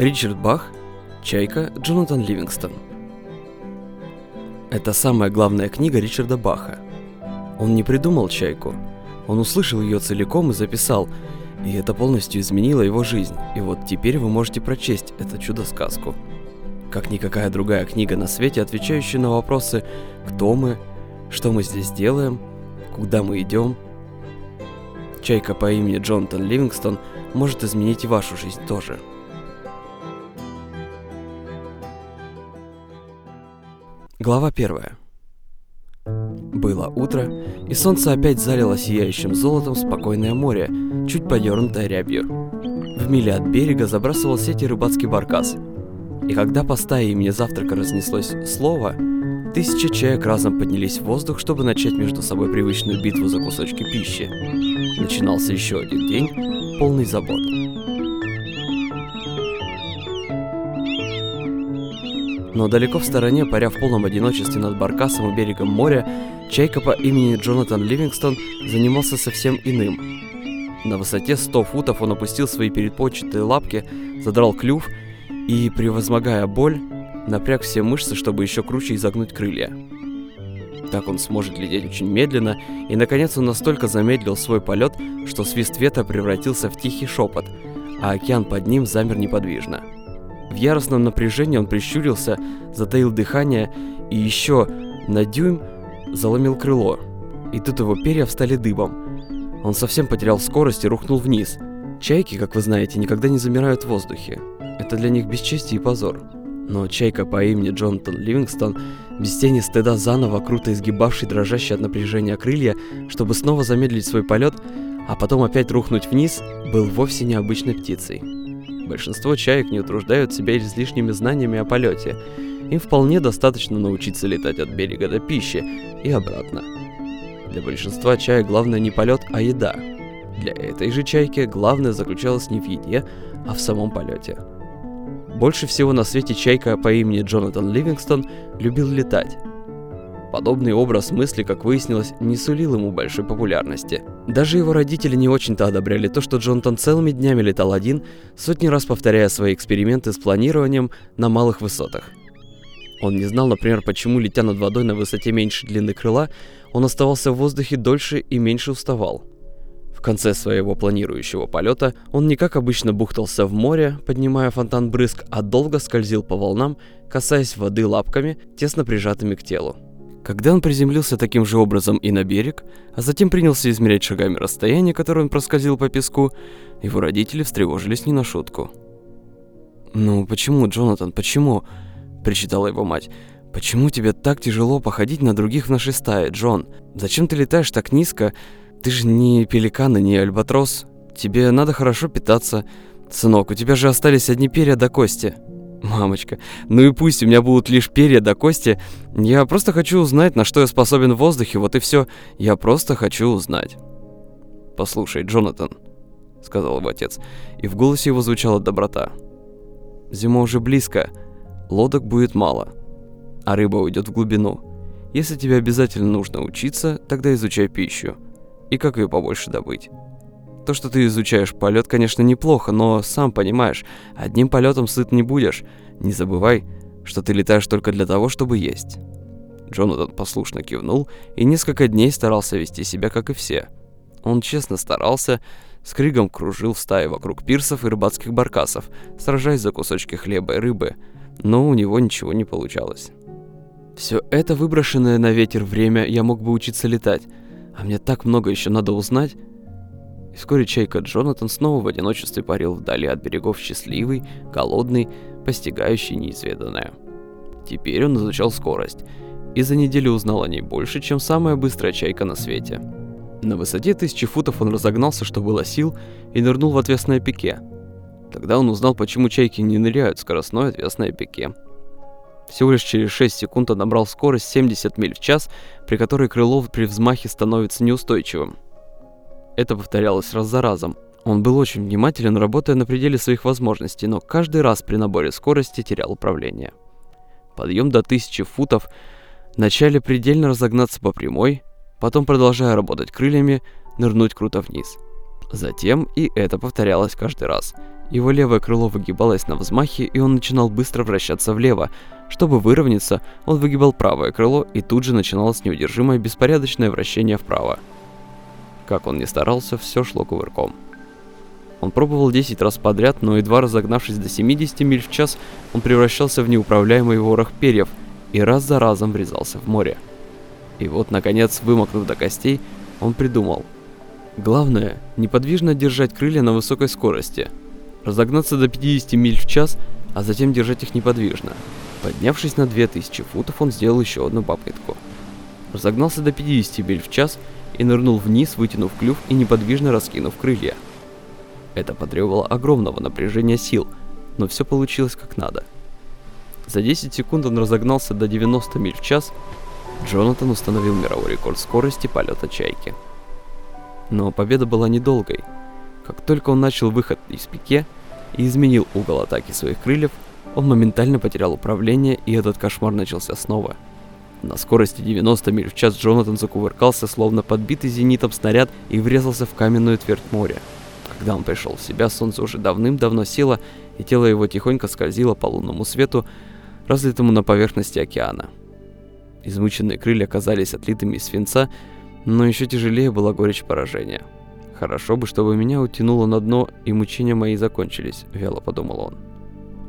Ричард Бах, Чайка, Джонатан Ливингстон. Это самая главная книга Ричарда Баха. Он не придумал Чайку. Он услышал ее целиком и записал, и это полностью изменило его жизнь. И вот теперь вы можете прочесть эту чудо-сказку. Как никакая другая книга на свете, отвечающая на вопросы «Кто мы?», «Что мы здесь делаем?», «Куда мы идем?», Чайка по имени Джонатан Ливингстон может изменить и вашу жизнь тоже. Глава первая. Было утро, и солнце опять залило сияющим золотом спокойное море, чуть подернутое рябью. В миле от берега забрасывал сети рыбацкий баркас. И когда по стае имени завтрака разнеслось слово, тысячи чаек разом поднялись в воздух, чтобы начать между собой привычную битву за кусочки пищи. Начинался еще один день, полный забот. Но далеко в стороне, паря в полном одиночестве над Баркасом у берегом моря, чайка по имени Джонатан Ливингстон занимался совсем иным. На высоте 100 футов он опустил свои передпочатые лапки, задрал клюв и, превозмогая боль, напряг все мышцы, чтобы еще круче изогнуть крылья. Так он сможет лететь очень медленно, и наконец он настолько замедлил свой полет, что свист ветра превратился в тихий шепот, а океан под ним замер неподвижно. В яростном напряжении он прищурился, затаил дыхание и еще на дюйм заломил крыло. И тут его перья встали дыбом. Он совсем потерял скорость и рухнул вниз. Чайки, как вы знаете, никогда не замирают в воздухе. Это для них бесчестие и позор. Но чайка по имени Джонатан Ливингстон, без тени стыда заново круто изгибавший дрожащие от напряжения крылья, чтобы снова замедлить свой полет, а потом опять рухнуть вниз, был вовсе необычной птицей. Большинство чаек не утруждают себя излишними знаниями о полете. Им вполне достаточно научиться летать от берега до пищи и обратно. Для большинства чаек главное не полет, а еда. Для этой же чайки главное заключалось не в еде, а в самом полете. Больше всего на свете чайка по имени Джонатан Ливингстон любил летать. Подобный образ мысли, как выяснилось, не сулил ему большой популярности. Даже его родители не очень-то одобряли то, что Джонатан целыми днями летал один, сотни раз повторяя свои эксперименты с планированием на малых высотах. Он не знал, например, почему, летя над водой на высоте меньше длины крыла, он оставался в воздухе дольше и меньше уставал. В конце своего планирующего полета он не как обычно бухтался в море, поднимая фонтан брызг, а долго скользил по волнам, касаясь воды лапками, тесно прижатыми к телу. Когда он приземлился таким же образом и на берег, а затем принялся измерять шагами расстояние, которое он проскользил по песку, его родители встревожились не на шутку. «Ну почему, Джонатан, почему?» – причитала его мать. «Почему тебе так тяжело походить на других в нашей стае, Джон? Зачем ты летаешь так низко? Ты же не пеликан и не альбатрос. Тебе надо хорошо питаться. Сынок, у тебя же остались одни перья до кости». Мамочка, ну и пусть у меня будут лишь перья до кости, я просто хочу узнать, на что я способен в воздухе, вот и все. Я просто хочу узнать. Послушай, Джонатан, сказал его отец, и в голосе его звучала доброта. Зима уже близко, лодок будет мало, а рыба уйдет в глубину. Если тебе обязательно нужно учиться, тогда изучай пищу. И как ее побольше добыть. То, что ты изучаешь полет, конечно, неплохо, но сам понимаешь, одним полетом сыт не будешь. Не забывай, что ты летаешь только для того, чтобы есть. Джонатан послушно кивнул и несколько дней старался вести себя, как и все. Он честно старался, с кригом кружил в стае вокруг пирсов и рыбацких баркасов, сражаясь за кусочки хлеба и рыбы, но у него ничего не получалось. Все это выброшенное на ветер время я мог бы учиться летать, а мне так много еще надо узнать. И вскоре чайка Джонатан снова в одиночестве парил вдали от берегов счастливый, голодный, постигающий неизведанное. Теперь он изучал скорость, и за неделю узнал о ней больше, чем самая быстрая чайка на свете. На высоте тысячи футов он разогнался, что было сил, и нырнул в отвесное пике. Тогда он узнал, почему чайки не ныряют в скоростное отвесное пике. Всего лишь через 6 секунд он набрал скорость 70 миль в час, при которой крыло при взмахе становится неустойчивым. Это повторялось раз за разом. Он был очень внимателен, работая на пределе своих возможностей, но каждый раз при наборе скорости терял управление. Подъем до 1000 футов, вначале предельно разогнаться по прямой, потом, продолжая работать крыльями, нырнуть круто вниз. Затем и это повторялось каждый раз. Его левое крыло выгибалось на взмахе, и он начинал быстро вращаться влево. Чтобы выровняться, он выгибал правое крыло, и тут же начиналось неудержимое беспорядочное вращение вправо. Как он ни старался, все шло кувырком. Он пробовал 10 раз подряд, но едва разогнавшись до 70 миль в час, он превращался в неуправляемый ворох перьев и раз за разом врезался в море. И вот, наконец, вымокнув до костей, он придумал. Главное, неподвижно держать крылья на высокой скорости – разогнаться до 50 миль в час, а затем держать их неподвижно. Поднявшись на 2000 футов, он сделал еще одну попытку. Разогнался до 50 миль в час и нырнул вниз, вытянув клюв и неподвижно раскинув крылья. Это потребовало огромного напряжения сил, но все получилось как надо. За 10 секунд он разогнался до 90 миль в час. Джонатан установил мировой рекорд скорости полета чайки. Но победа была недолгой. Как только он начал выход из пике и изменил угол атаки своих крыльев, он моментально потерял управление, и этот кошмар начался снова. На скорости 90 миль в час Джонатан закувыркался, словно подбитый зенитом снаряд, и врезался в каменную твердь моря. Когда он пришел в себя, солнце уже давным-давно село, и тело его тихонько скользило по лунному свету, разлитому на поверхности океана. Измученные крылья казались отлитыми из свинца, но еще тяжелее была горечь поражения. Хорошо бы, чтобы меня утянуло на дно, и мучения мои закончились, вяло подумал он.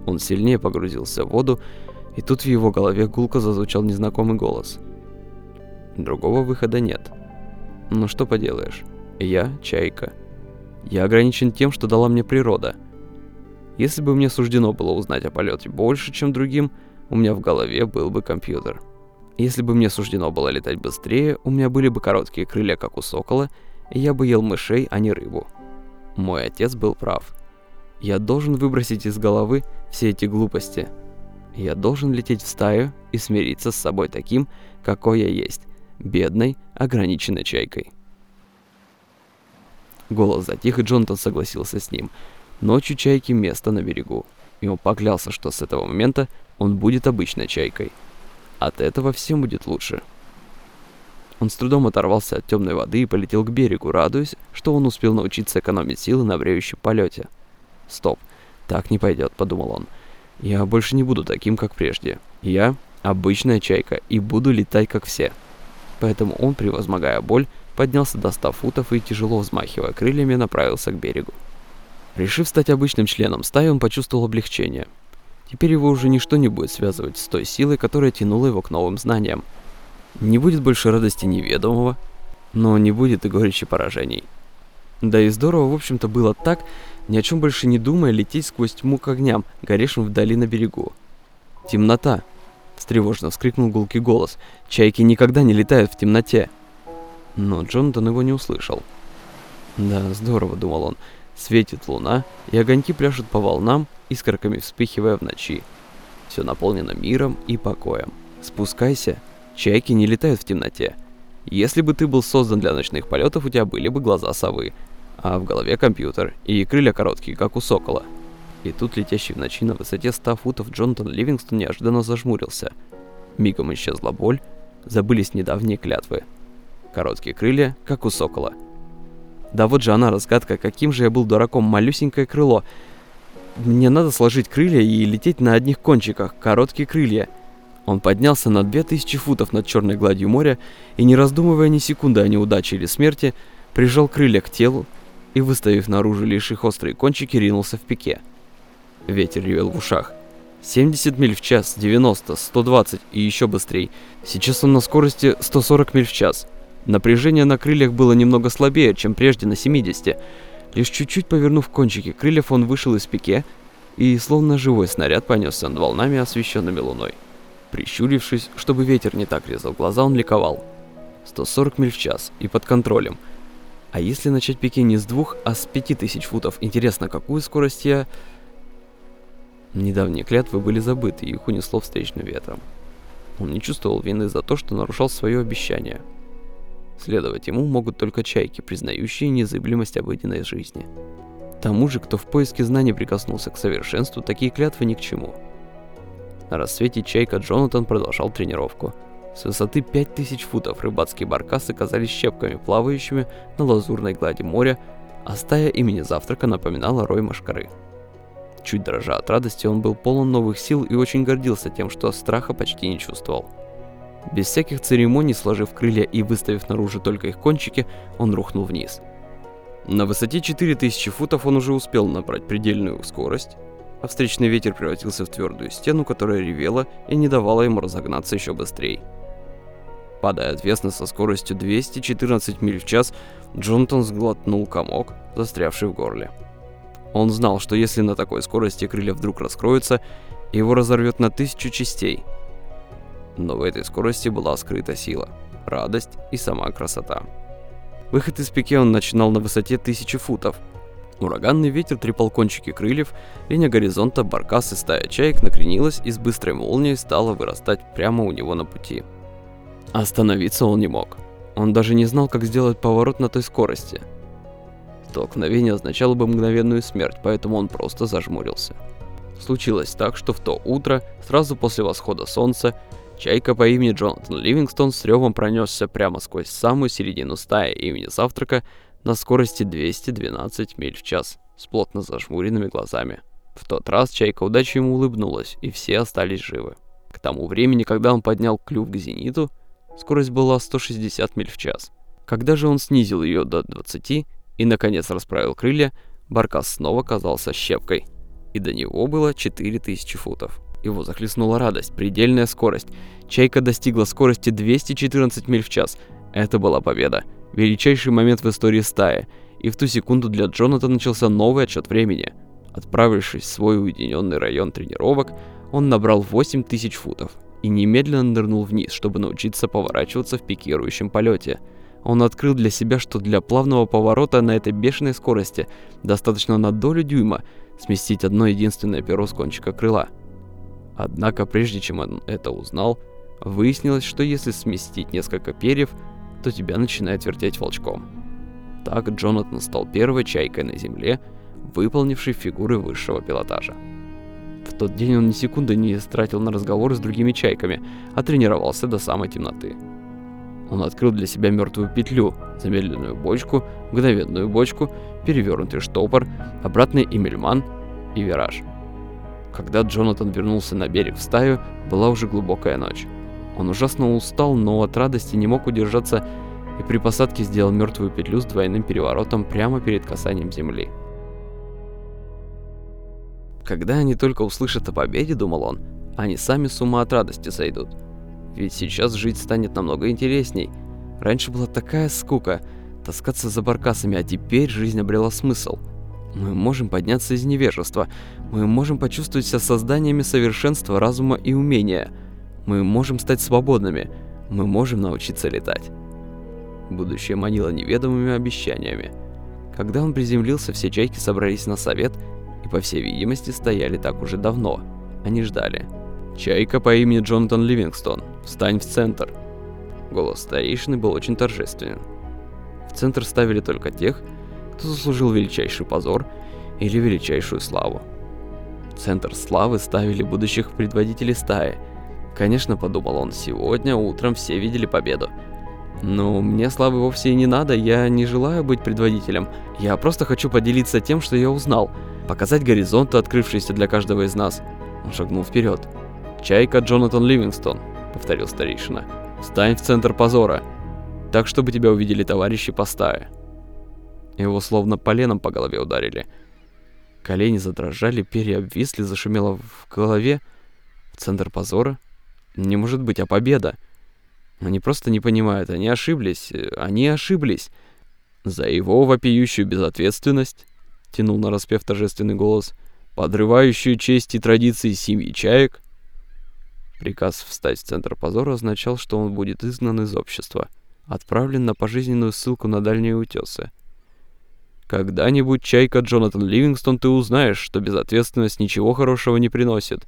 Он сильнее погрузился в воду, и тут в его голове гулко зазвучал незнакомый голос. Другого выхода нет. Ну что поделаешь, я чайка. Я ограничен тем, что дала мне природа. Если бы мне суждено было узнать о полете больше, чем другим, у меня в голове был бы компьютер. Если бы мне суждено было летать быстрее, у меня были бы короткие крылья, как у сокола, я бы ел мышей, а не рыбу. Мой отец был прав. Я должен выбросить из головы все эти глупости. Я должен лететь в стаю и смириться с собой таким, какой я есть, бедной, ограниченной чайкой. Голос затих, и Джонатан согласился с ним. Ночью чайки место на берегу. И он поклялся, что с этого момента он будет обычной чайкой. От этого всем будет лучше. Он с трудом оторвался от темной воды и полетел к берегу, радуясь, что он успел научиться экономить силы на бреющем полете. «Стоп, так не пойдет», — подумал он. «Я больше не буду таким, как прежде. Я обычная чайка и буду летать, как все». Поэтому он, превозмогая боль, поднялся до 100 футов и, тяжело взмахивая крыльями, направился к берегу. Решив стать обычным членом стаи, он почувствовал облегчение. Теперь его уже ничто не будет связывать с той силой, которая тянула его к новым знаниям — не будет больше радости неведомого, но не будет и горечи поражений. Да и здорово, в общем-то, было так, ни о чем больше не думая, лететь сквозь тьму к огням, горевшим вдали на берегу. «Темнота!» — встревоженно вскрикнул гулкий голос. «Чайки никогда не летают в темноте!» Но Джонатан его не услышал. «Да, здорово», — думал он. «Светит луна, и огоньки пляшут по волнам, искорками вспыхивая в ночи. Все наполнено миром и покоем. Спускайся Чайки не летают в темноте. Если бы ты был создан для ночных полетов, у тебя были бы глаза совы, а в голове компьютер, и крылья короткие, как у сокола. И тут летящий в ночи на высоте 100 футов Джонатан Ливингстон неожиданно зажмурился. Мигом исчезла боль, забылись недавние клятвы. Короткие крылья, как у сокола. Да вот же она разгадка, каким же я был дураком, малюсенькое крыло. Мне надо сложить крылья и лететь на одних кончиках, короткие крылья — он поднялся на 2000 футов над черной гладью моря и, не раздумывая ни секунды о неудаче или смерти, прижал крылья к телу и, выставив наружу лишь их острые кончики, ринулся в пике. Ветер ревел в ушах. 70 миль в час, 90, 120 и еще быстрее. Сейчас он на скорости 140 миль в час. Напряжение на крыльях было немного слабее, чем прежде на 70. Лишь чуть-чуть повернув кончики крыльев, он вышел из пике и, словно живой снаряд, понесся над волнами, освещенными луной. Прищурившись, чтобы ветер не так резал глаза, он ликовал. 140 миль в час и под контролем. А если начать пике не с двух, а с пяти тысяч футов, интересно, какую скорость я... Недавние клятвы были забыты, и их унесло встречным ветром. Он не чувствовал вины за то, что нарушал свое обещание. Следовать ему могут только чайки, признающие незыблемость обыденной жизни. Тому же, кто в поиске знаний прикоснулся к совершенству, такие клятвы ни к чему – на рассвете чайка Джонатан продолжал тренировку. С высоты 5000 футов рыбацкие баркасы казались щепками, плавающими на лазурной глади моря, а стая имени завтрака напоминала рой машкары. Чуть дрожа от радости, он был полон новых сил и очень гордился тем, что страха почти не чувствовал. Без всяких церемоний, сложив крылья и выставив наружу только их кончики, он рухнул вниз. На высоте 4000 футов он уже успел набрать предельную скорость, а встречный ветер превратился в твердую стену, которая ревела и не давала ему разогнаться еще быстрее. Падая отвесно со скоростью 214 миль в час, Джонатан сглотнул комок, застрявший в горле. Он знал, что если на такой скорости крылья вдруг раскроются, его разорвет на тысячу частей. Но в этой скорости была скрыта сила, радость и сама красота. Выход из пике он начинал на высоте тысячи футов. Ураганный ветер трепал кончики крыльев, линия горизонта, баркас и стая чаек накренилась и с быстрой молнией стала вырастать прямо у него на пути. Остановиться он не мог. Он даже не знал, как сделать поворот на той скорости – Столкновение означало бы мгновенную смерть, поэтому он просто зажмурился. Случилось так, что в то утро, сразу после восхода солнца, чайка по имени Джонатан Ливингстон с ревом пронесся прямо сквозь самую середину стаи имени завтрака на скорости 212 миль в час с плотно зажмуренными глазами. В тот раз чайка удачи ему улыбнулась, и все остались живы. К тому времени, когда он поднял клюв к зениту, скорость была 160 миль в час. Когда же он снизил ее до 20, и, наконец, расправил крылья, Баркас снова казался щепкой, и до него было 4000 футов. Его захлестнула радость, предельная скорость. Чайка достигла скорости 214 миль в час. Это была победа. Величайший момент в истории стаи. И в ту секунду для Джонатана начался новый отсчет времени. Отправившись в свой уединенный район тренировок, он набрал 8000 футов и немедленно нырнул вниз, чтобы научиться поворачиваться в пикирующем полете – он открыл для себя, что для плавного поворота на этой бешеной скорости достаточно на долю дюйма сместить одно единственное перо с кончика крыла. Однако, прежде чем он это узнал, выяснилось, что если сместить несколько перьев, то тебя начинает вертеть волчком. Так Джонатан стал первой чайкой на Земле, выполнившей фигуры высшего пилотажа. В тот день он ни секунды не истратил на разговоры с другими чайками, а тренировался до самой темноты. Он открыл для себя мертвую петлю, замедленную бочку, мгновенную бочку, перевернутый штопор, обратный эмельман и вираж. Когда Джонатан вернулся на берег в стаю, была уже глубокая ночь. Он ужасно устал, но от радости не мог удержаться и при посадке сделал мертвую петлю с двойным переворотом прямо перед касанием земли. Когда они только услышат о победе, думал он, они сами с ума от радости сойдут. Ведь сейчас жить станет намного интересней. Раньше была такая скука, таскаться за баркасами, а теперь жизнь обрела смысл. Мы можем подняться из невежества. Мы можем почувствовать себя созданиями совершенства разума и умения. Мы можем стать свободными. Мы можем научиться летать. Будущее манило неведомыми обещаниями. Когда он приземлился, все чайки собрались на совет и, по всей видимости, стояли так уже давно. Они ждали. «Чайка по имени Джонатан Ливингстон, встань в центр!» Голос старейшины был очень торжественен. В центр ставили только тех, кто заслужил величайший позор или величайшую славу. В центр славы ставили будущих предводителей стаи. Конечно, подумал он, сегодня утром все видели победу. Но мне славы вовсе и не надо, я не желаю быть предводителем. Я просто хочу поделиться тем, что я узнал, показать горизонты, открывшиеся для каждого из нас. Он шагнул вперед. «Чайка Джонатан Ливингстон», — повторил старейшина. «Встань в центр позора, так, чтобы тебя увидели товарищи по стае». Его словно поленом по голове ударили. Колени задрожали, перья обвисли, зашумело в голове. В центр позора? Не может быть, а победа. Они просто не понимают, они ошиблись, они ошиблись. За его вопиющую безответственность, тянул на распев торжественный голос, подрывающую честь и традиции семьи чаек, Приказ встать в центр позора означал, что он будет изгнан из общества, отправлен на пожизненную ссылку на дальние утесы. Когда-нибудь, чайка Джонатан Ливингстон, ты узнаешь, что безответственность ничего хорошего не приносит.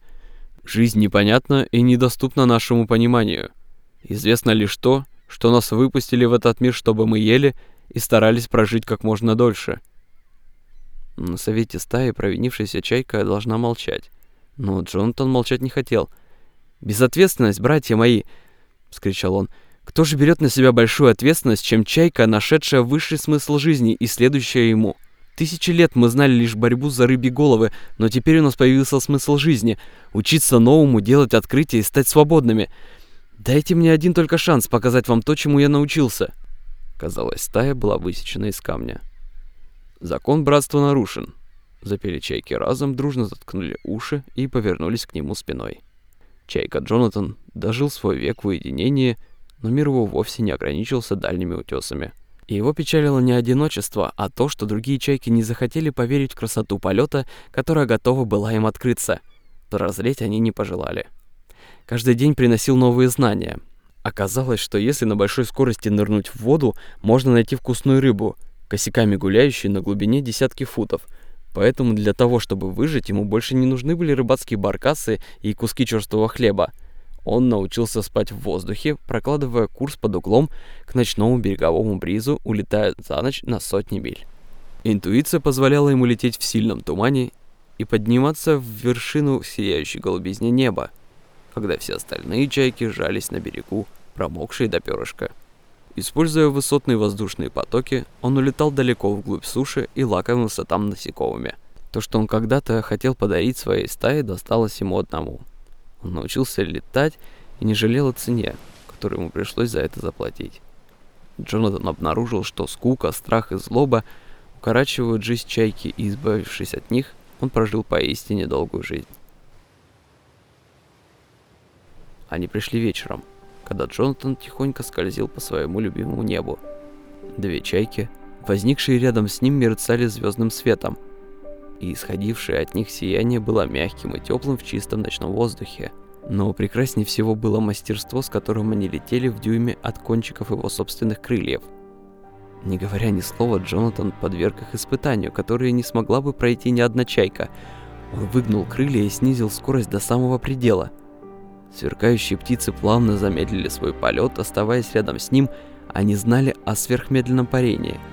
Жизнь непонятна и недоступна нашему пониманию. Известно лишь то, что нас выпустили в этот мир, чтобы мы ели и старались прожить как можно дольше. На совете стаи провинившаяся чайка должна молчать. Но Джонатан молчать не хотел — «Безответственность, братья мои!» — вскричал он. «Кто же берет на себя большую ответственность, чем чайка, нашедшая высший смысл жизни и следующая ему?» Тысячи лет мы знали лишь борьбу за рыбьи головы, но теперь у нас появился смысл жизни — учиться новому, делать открытия и стать свободными. Дайте мне один только шанс показать вам то, чему я научился. Казалось, стая была высечена из камня. Закон братства нарушен. Запели чайки разом, дружно заткнули уши и повернулись к нему спиной. Чайка Джонатан дожил свой век в уединении, но мир его вовсе не ограничился дальними утесами — и его печалило не одиночество, а то, что другие чайки не захотели поверить в красоту полета, которая готова была им открыться. Прозреть они не пожелали. Каждый день приносил новые знания. Оказалось, что если на большой скорости нырнуть в воду, можно найти вкусную рыбу, косяками гуляющую на глубине десятки футов. Поэтому для того, чтобы выжить, ему больше не нужны были рыбацкие баркасы и куски черствого хлеба – он научился спать в воздухе, прокладывая курс под углом к ночному береговому бризу, улетая за ночь на сотни миль. Интуиция позволяла ему лететь в сильном тумане и подниматься в вершину сияющей голубизни неба, когда все остальные чайки жались на берегу, промокшие до перышка. Используя высотные воздушные потоки, он улетал далеко вглубь суши и лакомился там насекомыми. То, что он когда-то хотел подарить своей стае, досталось ему одному – он научился летать и не жалел о цене, которую ему пришлось за это заплатить. Джонатан обнаружил, что скука, страх и злоба укорачивают жизнь чайки, и, избавившись от них, он прожил поистине долгую жизнь. Они пришли вечером, когда Джонатан тихонько скользил по своему любимому небу. Две чайки, возникшие рядом с ним, мерцали звездным светом – и исходившее от них сияние было мягким и теплым в чистом ночном воздухе. Но прекраснее всего было мастерство, с которым они летели в дюйме от кончиков его собственных крыльев. Не говоря ни слова, Джонатан подверг их испытанию, которое не смогла бы пройти ни одна чайка. Он выгнул крылья и снизил скорость до самого предела. Сверкающие птицы плавно замедлили свой полет, оставаясь рядом с ним, они знали о сверхмедленном парении –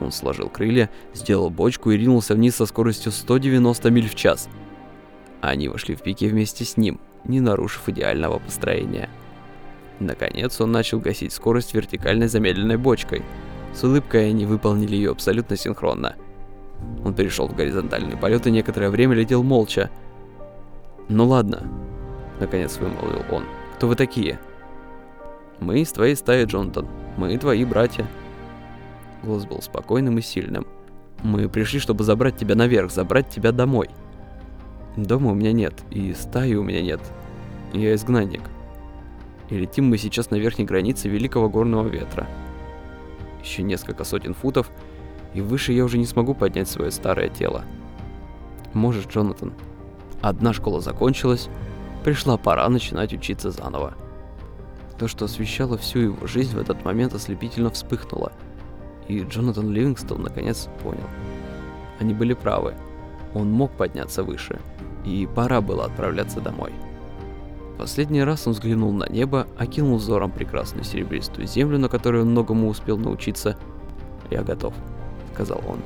он сложил крылья, сделал бочку и ринулся вниз со скоростью 190 миль в час. Они вошли в пике вместе с ним, не нарушив идеального построения. Наконец он начал гасить скорость вертикальной замедленной бочкой. С улыбкой они выполнили ее абсолютно синхронно. Он перешел в горизонтальный полет и некоторое время летел молча. «Ну ладно», — наконец вымолвил он. «Кто вы такие?» «Мы из твоей стаи, Джонатан. Мы твои братья». Голос был спокойным и сильным. «Мы пришли, чтобы забрать тебя наверх, забрать тебя домой». «Дома у меня нет, и стаи у меня нет. Я изгнанник. И летим мы сейчас на верхней границе Великого Горного Ветра. Еще несколько сотен футов, и выше я уже не смогу поднять свое старое тело. Можешь, Джонатан. Одна школа закончилась, пришла пора начинать учиться заново. То, что освещало всю его жизнь, в этот момент ослепительно вспыхнуло – и Джонатан Ливингстон наконец понял. Они были правы. Он мог подняться выше, и пора было отправляться домой. Последний раз он взглянул на небо, окинул взором прекрасную серебристую землю, на которой он многому успел научиться. «Я готов», — сказал он.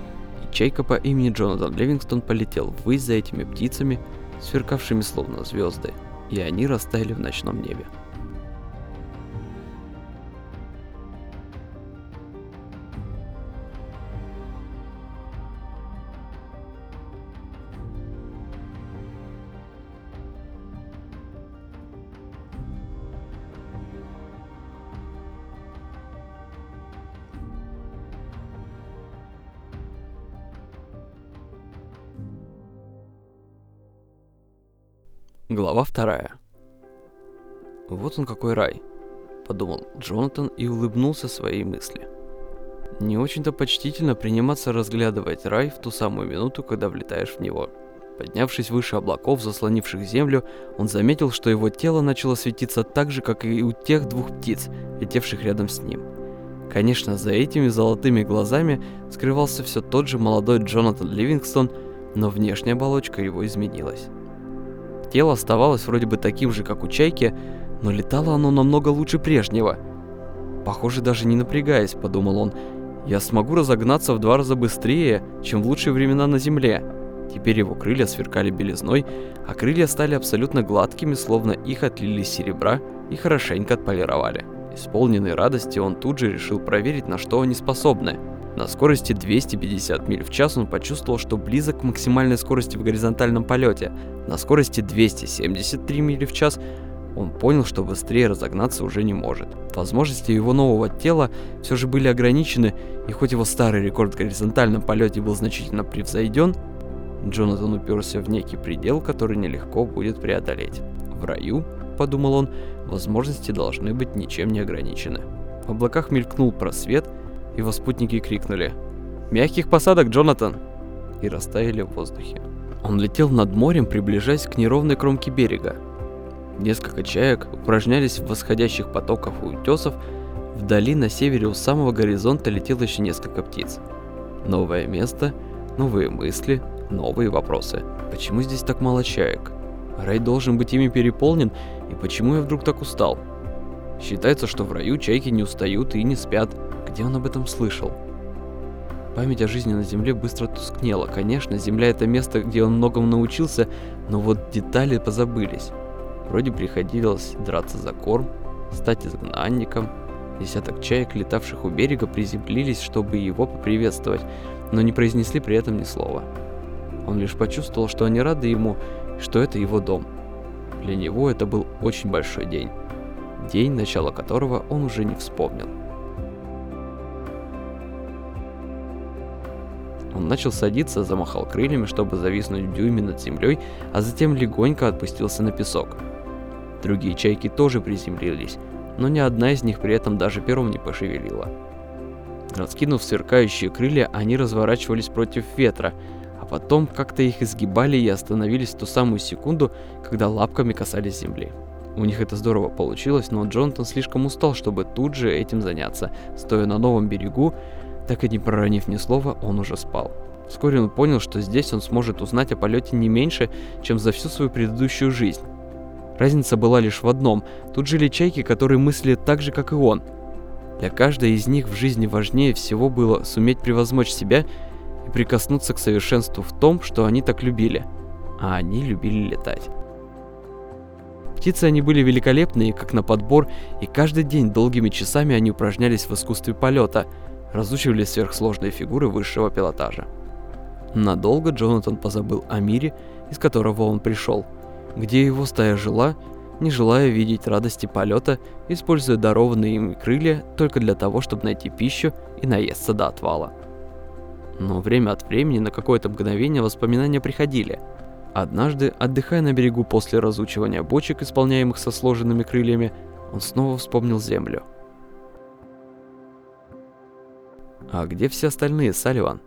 И чайка по имени Джонатан Ливингстон полетел ввысь за этими птицами, сверкавшими словно звезды, и они растаяли в ночном небе. Глава вторая. Вот он какой рай, подумал Джонатан и улыбнулся своей мысли. Не очень-то почтительно приниматься разглядывать рай в ту самую минуту, когда влетаешь в него. Поднявшись выше облаков, заслонивших землю, он заметил, что его тело начало светиться так же, как и у тех двух птиц, летевших рядом с ним. Конечно, за этими золотыми глазами скрывался все тот же молодой Джонатан Ливингстон, но внешняя оболочка его изменилась. Тело оставалось вроде бы таким же, как у чайки, но летало оно намного лучше прежнего. Похоже, даже не напрягаясь, подумал он, я смогу разогнаться в два раза быстрее, чем в лучшие времена на Земле. Теперь его крылья сверкали белизной, а крылья стали абсолютно гладкими, словно их отлили из серебра и хорошенько отполировали. Исполненный радости, он тут же решил проверить, на что они способны. На скорости 250 миль в час он почувствовал, что близок к максимальной скорости в горизонтальном полете. На скорости 273 мили в час он понял, что быстрее разогнаться уже не может. Возможности его нового тела все же были ограничены, и хоть его старый рекорд в горизонтальном полете был значительно превзойден, Джонатан уперся в некий предел, который нелегко будет преодолеть. В раю, подумал он, возможности должны быть ничем не ограничены. В облаках мелькнул просвет, его спутники крикнули «Мягких посадок, Джонатан!» и растаяли в воздухе. Он летел над морем, приближаясь к неровной кромке берега. Несколько чаек упражнялись в восходящих потоках у утесов, вдали на севере у самого горизонта летело еще несколько птиц. Новое место, новые мысли, новые вопросы. Почему здесь так мало чаек? Рай должен быть ими переполнен, и почему я вдруг так устал? Считается, что в раю чайки не устают и не спят. Где он об этом слышал? Память о жизни на Земле быстро тускнела. Конечно, Земля это место, где он многому научился, но вот детали позабылись. Вроде приходилось драться за корм, стать изгнанником. Десяток чаек, летавших у берега, приземлились, чтобы его поприветствовать, но не произнесли при этом ни слова. Он лишь почувствовал, что они рады ему, что это его дом. Для него это был очень большой день. День, начало которого он уже не вспомнил. Он начал садиться, замахал крыльями, чтобы зависнуть в дюйме над землей, а затем легонько отпустился на песок. Другие чайки тоже приземлились, но ни одна из них при этом даже пером не пошевелила. Раскинув сверкающие крылья, они разворачивались против ветра, а потом как-то их изгибали и остановились в ту самую секунду, когда лапками касались земли. У них это здорово получилось, но Джонатан слишком устал, чтобы тут же этим заняться. Стоя на новом берегу, так и не проронив ни слова, он уже спал. Вскоре он понял, что здесь он сможет узнать о полете не меньше, чем за всю свою предыдущую жизнь. Разница была лишь в одном. Тут жили чайки, которые мыслили так же, как и он. Для каждой из них в жизни важнее всего было суметь превозмочь себя и прикоснуться к совершенству в том, что они так любили. А они любили летать. Птицы они были великолепные, как на подбор, и каждый день долгими часами они упражнялись в искусстве полета, разучивали сверхсложные фигуры высшего пилотажа. Надолго Джонатан позабыл о мире, из которого он пришел, где его стая жила, не желая видеть радости полета, используя дарованные им крылья только для того, чтобы найти пищу и наесться до отвала. Но время от времени на какое-то мгновение воспоминания приходили. Однажды, отдыхая на берегу после разучивания бочек, исполняемых со сложенными крыльями, он снова вспомнил землю. «А где все остальные, Салливан?»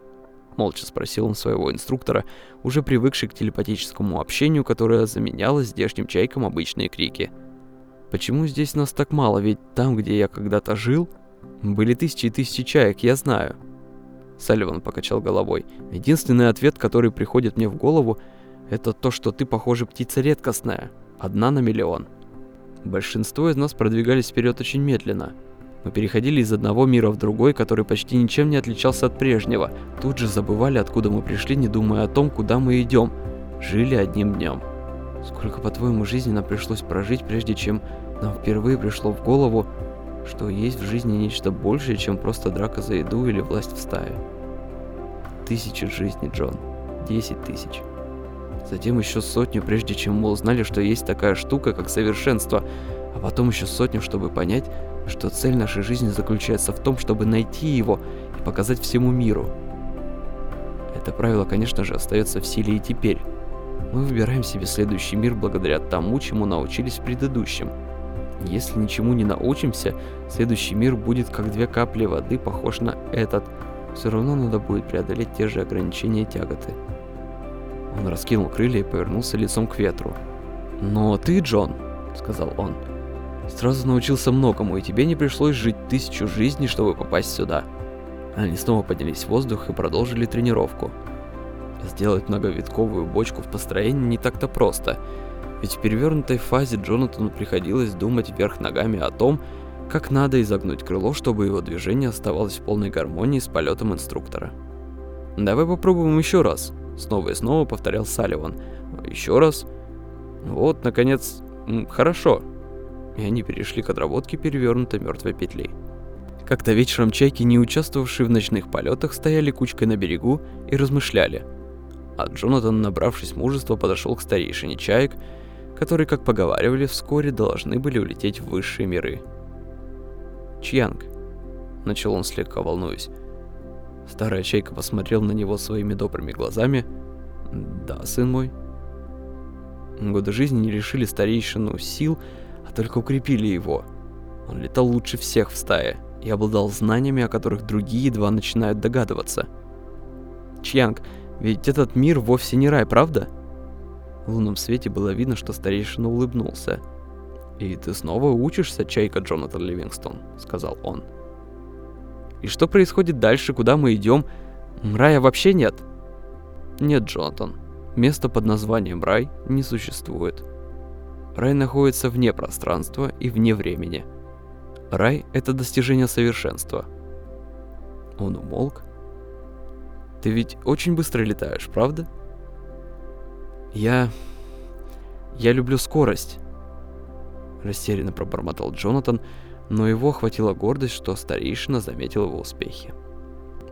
Молча спросил он своего инструктора, уже привыкший к телепатическому общению, которое заменяло здешним чайкам обычные крики. «Почему здесь нас так мало? Ведь там, где я когда-то жил, были тысячи и тысячи чаек, я знаю». Салливан покачал головой. «Единственный ответ, который приходит мне в голову, это то, что ты, похоже, птица редкостная. Одна на миллион. Большинство из нас продвигались вперед очень медленно. Мы переходили из одного мира в другой, который почти ничем не отличался от прежнего. Тут же забывали, откуда мы пришли, не думая о том, куда мы идем. Жили одним днем. Сколько, по-твоему, жизни нам пришлось прожить, прежде чем нам впервые пришло в голову, что есть в жизни нечто большее, чем просто драка за еду или власть в стае. Тысячи жизней, Джон. Десять тысяч. Затем еще сотню, прежде чем мы узнали, что есть такая штука, как совершенство. А потом еще сотню, чтобы понять, что цель нашей жизни заключается в том, чтобы найти его и показать всему миру. Это правило, конечно же, остается в силе и теперь. Мы выбираем себе следующий мир благодаря тому, чему научились в предыдущем. Если ничему не научимся, следующий мир будет как две капли воды, похож на этот. Все равно надо будет преодолеть те же ограничения и тяготы. Он раскинул крылья и повернулся лицом к ветру. «Но ты, Джон», — сказал он, — Сразу научился многому, и тебе не пришлось жить тысячу жизней, чтобы попасть сюда. Они снова поднялись в воздух и продолжили тренировку. Сделать многовитковую бочку в построении не так-то просто, ведь в перевернутой фазе Джонатану приходилось думать вверх ногами о том, как надо изогнуть крыло, чтобы его движение оставалось в полной гармонии с полетом инструктора. «Давай попробуем еще раз», — снова и снова повторял Салливан. «Еще раз». «Вот, наконец, хорошо», и они перешли к отработке перевернутой мертвой петли. Как-то вечером чайки, не участвовавшие в ночных полетах, стояли кучкой на берегу и размышляли. А Джонатан, набравшись мужества, подошел к старейшине чаек, которые, как поговаривали, вскоре должны были улететь в высшие миры. «Чьянг», — начал он слегка волнуясь. Старая чайка посмотрел на него своими добрыми глазами. «Да, сын мой». Годы жизни не лишили старейшину сил, только укрепили его. Он летал лучше всех в стае и обладал знаниями, о которых другие едва начинают догадываться. Чьянг, ведь этот мир вовсе не рай, правда? В лунном свете было видно, что старейшина улыбнулся. «И ты снова учишься, чайка Джонатан Ливингстон», — сказал он. «И что происходит дальше, куда мы идем? Рая вообще нет?» «Нет, Джонатан. Место под названием рай не существует. Рай находится вне пространства и вне времени. Рай — это достижение совершенства». Он умолк. «Ты ведь очень быстро летаешь, правда?» «Я... я люблю скорость», — растерянно пробормотал Джонатан, но его охватила гордость, что старейшина заметил его успехи.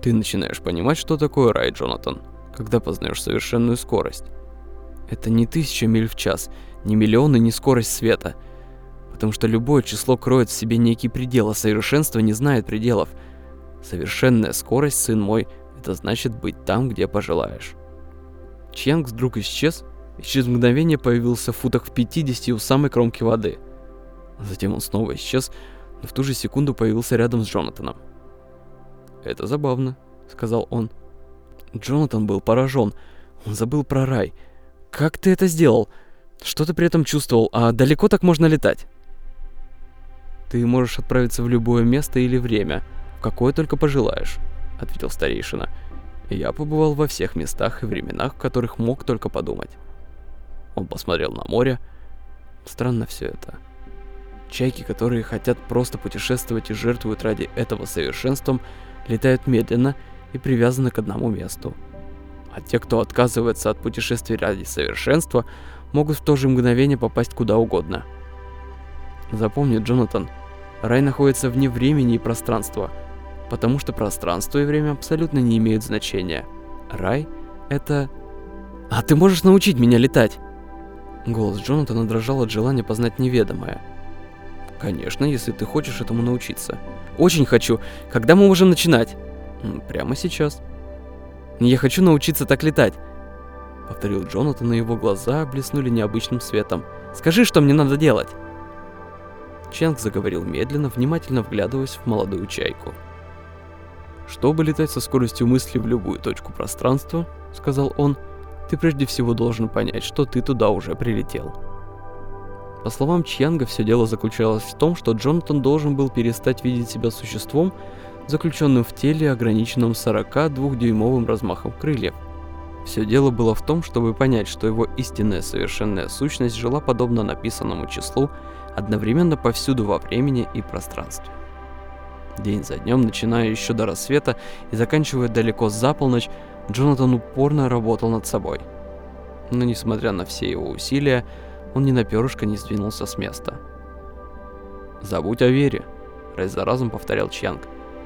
«Ты начинаешь понимать, что такое рай, Джонатан, когда познаешь совершенную скорость. Это не тысяча миль в час, не миллионы, не скорость света, потому что любое число кроет в себе некий предел, а совершенство не знает пределов. Совершенная скорость, сын мой, это значит быть там, где пожелаешь». Чьянг вдруг исчез, и через мгновение появился в футах в 50 у самой кромки воды. Затем он снова исчез, но в ту же секунду появился рядом с Джонатаном. «Это забавно», — сказал он. Джонатан был поражен. Он забыл про рай. «Как ты это сделал? Что ты при этом чувствовал? А далеко так можно летать?» «Ты можешь отправиться в любое место или время, в какое только пожелаешь», — ответил старейшина. «Я побывал во всех местах и временах, в которых мог только подумать». Он посмотрел на море. Странно все это. Чайки, которые хотят просто путешествовать и жертвуют ради этого совершенством, летают медленно и привязаны к одному месту. А те, кто отказывается от путешествий ради совершенства, могут в то же мгновение попасть куда угодно. Запомни, Джонатан, рай находится вне времени и пространства, потому что пространство и время абсолютно не имеют значения. Рай — это... А ты можешь научить меня летать? Голос Джонатана дрожал от желания познать неведомое. Конечно, если ты хочешь этому научиться. Очень хочу. Когда мы можем начинать? Прямо сейчас. Я хочу научиться так летать. Повторил Джонатан, и его глаза блеснули необычным светом. Скажи, что мне надо делать. Ченг заговорил медленно, внимательно вглядываясь в молодую чайку. «Чтобы летать со скоростью мысли в любую точку пространства, — сказал он, — ты прежде всего должен понять, что ты туда уже прилетел. По словам Чьянга, все дело заключалось в том, что Джонатан должен был перестать видеть себя существом, заключенным в теле, ограниченном 42-дюймовым размахом крыльев. Все дело было в том, чтобы понять, что его истинная совершенная сущность жила подобно написанному числу, одновременно повсюду во времени и пространстве. День за днем, начиная еще до рассвета и заканчивая далеко за полночь, Джонатан упорно работал над собой. Но несмотря на все его усилия, он ни на перышко не сдвинулся с места. «Забудь о вере», — раз за разом повторял Чьянг.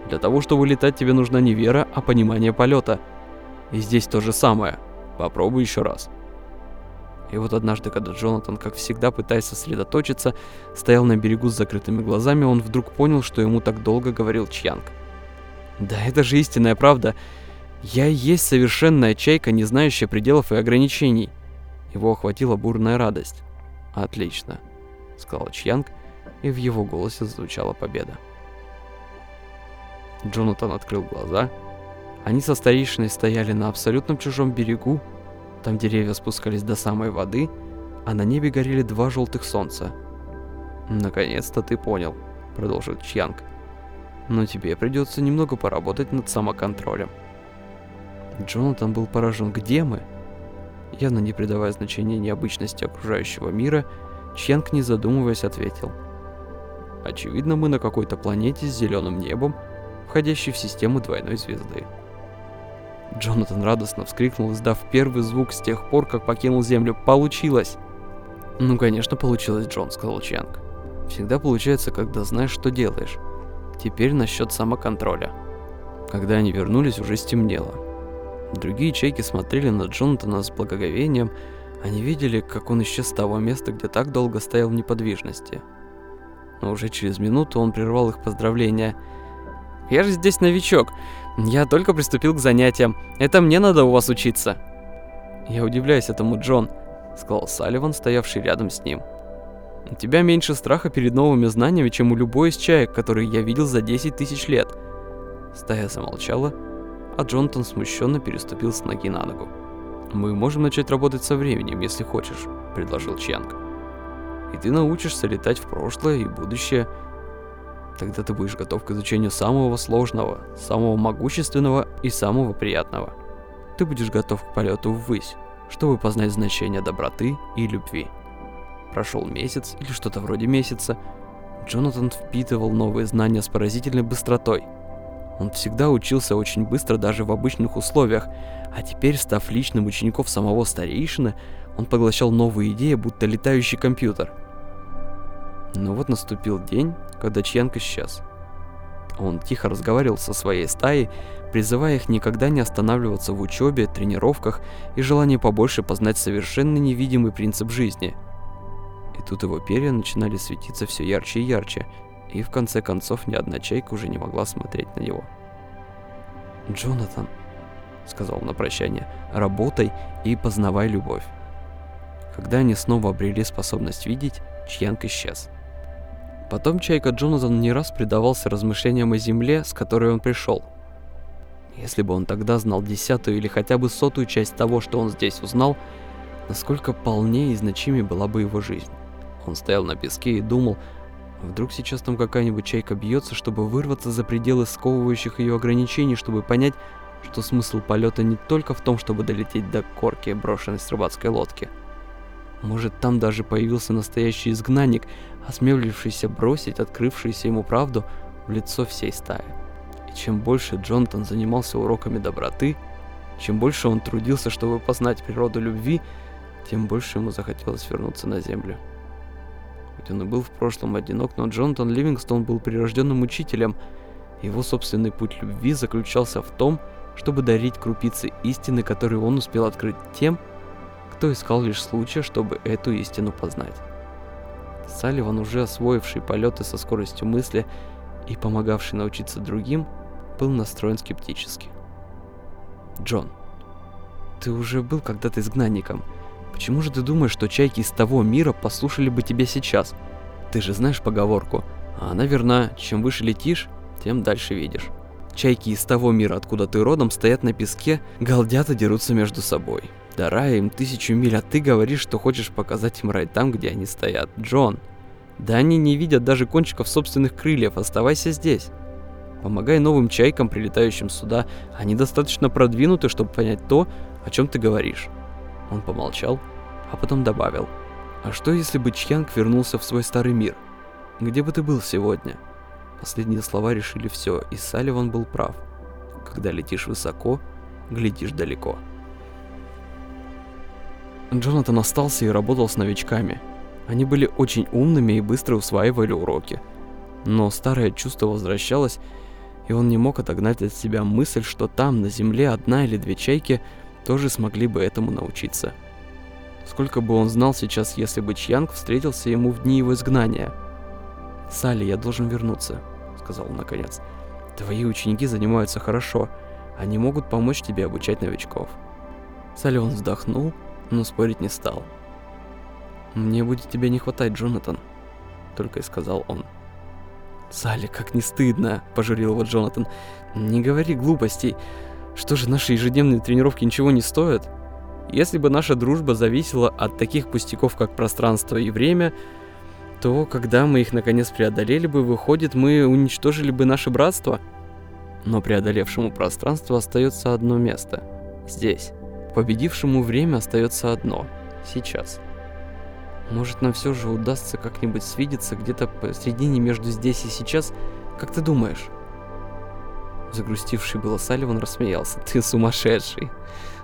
«Для того, чтобы летать, тебе нужна не вера, а понимание полета. И здесь то же самое. Попробуй еще раз». И вот однажды, когда Джонатан, как всегда, пытаясь сосредоточиться, стоял на берегу с закрытыми глазами, он вдруг понял, что ему так долго говорил Чьянг. «Да это же истинная правда. Я и есть совершенная чайка, не знающая пределов и ограничений. Его охватила бурная радость. Отлично, сказал Чьянг, и в его голосе звучала победа. Джонатан открыл глаза. Они со старейшиной стояли на абсолютном чужом берегу. Там деревья спускались до самой воды, а на небе горели два желтых солнца. «Наконец-то ты понял», — продолжил Чьянг. «Но тебе придется немного поработать над самоконтролем». Джонатан был поражен. «Где мы?» Явно не придавая значения необычности окружающего мира, Чьянг, не задумываясь, ответил. «Очевидно, мы на какой-то планете с зеленым небом, входящей в систему двойной звезды». Джонатан радостно вскрикнул, издав первый звук с тех пор, как покинул Землю. «Получилось!» «Ну, конечно, получилось, Джон», — сказал Чьянг. «Всегда получается, когда знаешь, что делаешь. Теперь насчет самоконтроля. Когда они вернулись, уже стемнело. Другие чайки смотрели на Джонатана с благоговением. Они видели, как он исчез с того места, где так долго стоял в неподвижности. Но уже через минуту он прервал их поздравления. «Я же здесь новичок. Я только приступил к занятиям. Это мне надо у вас учиться». «Я удивляюсь этому, Джон», — сказал Салливан, стоявший рядом с ним. «У тебя меньше страха перед новыми знаниями, чем у любой из чаек, которые я видел за 10 тысяч лет». Стая замолчала, а Джонатан смущенно переступил с ноги на ногу. «Мы можем начать работать со временем, если хочешь», — предложил Чьянг. «И ты научишься летать в прошлое и будущее. Тогда ты будешь готов к изучению самого сложного, самого могущественного и самого приятного. Ты будешь готов к полету ввысь, чтобы познать значение доброты и любви». Прошел месяц или что-то вроде месяца. Джонатан впитывал новые знания с поразительной быстротой — он всегда учился очень быстро даже в обычных условиях, а теперь, став личным учеником самого старейшины, он поглощал новые идеи, будто летающий компьютер. Но вот наступил день, когда Чьянг исчез. Он тихо разговаривал со своей стаей, призывая их никогда не останавливаться в учебе, тренировках и желании побольше познать совершенно невидимый принцип жизни. И тут его перья начинали светиться все ярче и ярче, и в конце концов ни одна чайка уже не могла смотреть на него. «Джонатан», — сказал на прощание, — «работай и познавай любовь». Когда они снова обрели способность видеть, Чьянг исчез. Потом Чайка Джонатан не раз предавался размышлениям о земле, с которой он пришел. Если бы он тогда знал десятую или хотя бы сотую часть того, что он здесь узнал, насколько полнее и значимее была бы его жизнь. Он стоял на песке и думал, Вдруг сейчас там какая-нибудь чайка бьется, чтобы вырваться за пределы сковывающих ее ограничений, чтобы понять, что смысл полета не только в том, чтобы долететь до корки, брошенной с рыбацкой лодки. Может, там даже появился настоящий изгнанник, осмелившийся бросить открывшуюся ему правду в лицо всей стаи. И чем больше Джонатан занимался уроками доброты, чем больше он трудился, чтобы познать природу любви, тем больше ему захотелось вернуться на землю. Хоть он и был в прошлом одинок, но Джонатан Ливингстон был прирожденным учителем. Его собственный путь любви заключался в том, чтобы дарить крупицы истины, которые он успел открыть тем, кто искал лишь случая, чтобы эту истину познать. Салливан, уже освоивший полеты со скоростью мысли и помогавший научиться другим, был настроен скептически. «Джон, ты уже был когда-то изгнанником», Почему же ты думаешь, что чайки из того мира послушали бы тебя сейчас? Ты же знаешь поговорку, а она верна, чем выше летишь, тем дальше видишь. Чайки из того мира, откуда ты родом, стоят на песке, галдят и дерутся между собой. Да рая им тысячу миль, а ты говоришь, что хочешь показать им рай там, где они стоят. Джон, да они не видят даже кончиков собственных крыльев, оставайся здесь. Помогай новым чайкам, прилетающим сюда, они достаточно продвинуты, чтобы понять то, о чем ты говоришь. Он помолчал, а потом добавил. «А что, если бы Чьянг вернулся в свой старый мир? Где бы ты был сегодня?» Последние слова решили все, и Салливан был прав. Когда летишь высоко, глядишь далеко. Джонатан остался и работал с новичками. Они были очень умными и быстро усваивали уроки. Но старое чувство возвращалось, и он не мог отогнать от себя мысль, что там, на земле, одна или две чайки – тоже смогли бы этому научиться. Сколько бы он знал сейчас, если бы Чьянг встретился ему в дни его изгнания. «Салли, я должен вернуться», — сказал он наконец. «Твои ученики занимаются хорошо. Они могут помочь тебе обучать новичков». Салли он вздохнул, но спорить не стал. «Мне будет тебя не хватать, Джонатан», — только и сказал он. «Салли, как не стыдно!» – пожурил его Джонатан. «Не говори глупостей. Что же, наши ежедневные тренировки ничего не стоят? Если бы наша дружба зависела от таких пустяков, как пространство и время, то когда мы их наконец преодолели бы, выходит, мы уничтожили бы наше братство. Но преодолевшему пространство остается одно место. Здесь. Победившему время остается одно. Сейчас. Может, нам все же удастся как-нибудь свидеться где-то посредине между здесь и сейчас? Как ты думаешь? Загрустивший было Салливан рассмеялся. «Ты сумасшедший!»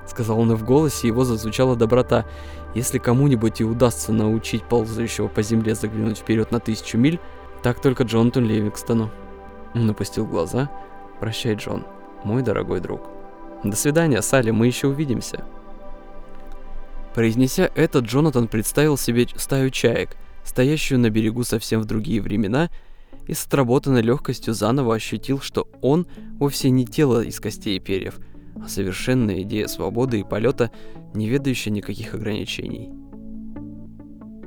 Сказал он и в голосе, его зазвучала доброта. «Если кому-нибудь и удастся научить ползающего по земле заглянуть вперед на тысячу миль, так только Джонатан Ливингстону». Он опустил глаза. «Прощай, Джон, мой дорогой друг». «До свидания, Салли, мы еще увидимся». Произнеся это, Джонатан представил себе стаю чаек, стоящую на берегу совсем в другие времена, и с отработанной легкостью заново ощутил, что он вовсе не тело из костей и перьев, а совершенная идея свободы и полета, не ведающая никаких ограничений.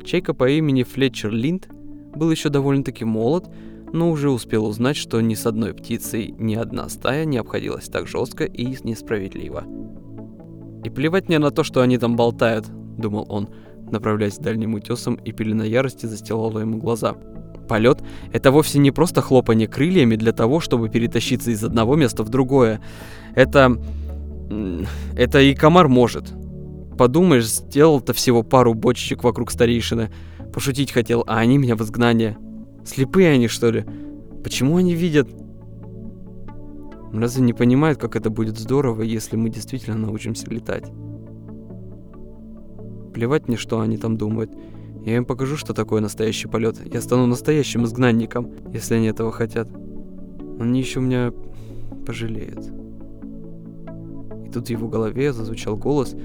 Чайка по имени Флетчер Линд был еще довольно-таки молод, но уже успел узнать, что ни с одной птицей ни одна стая не обходилась так жестко и несправедливо. «И плевать мне на то, что они там болтают», — думал он, направляясь к дальним утесам, и пелена ярости застилала ему глаза. Полет — это вовсе не просто хлопанье крыльями для того, чтобы перетащиться из одного места в другое. Это... Это и комар может. Подумаешь, сделал-то всего пару бочечек вокруг старейшины. Пошутить хотел, а они меня в изгнание. Слепые они, что ли? Почему они видят? Разве не понимают, как это будет здорово, если мы действительно научимся летать? Плевать мне, что они там думают. Я им покажу, что такое настоящий полет. Я стану настоящим изгнанником, если они этого хотят. Они еще меня пожалеют. И тут в его голове зазвучал голос,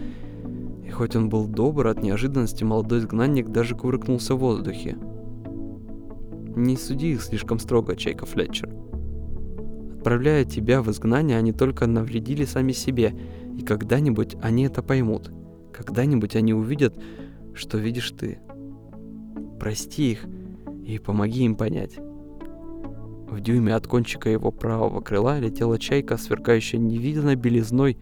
и хоть он был добр, от неожиданности молодой изгнанник даже кувыркнулся в воздухе. Не суди их слишком строго, Чайка Флетчер. Отправляя тебя в изгнание, они только навредили сами себе, и когда-нибудь они это поймут. Когда-нибудь они увидят, что видишь ты. Прости их и помоги им понять. В дюйме от кончика его правого крыла летела чайка, сверкающая невиданной белизной,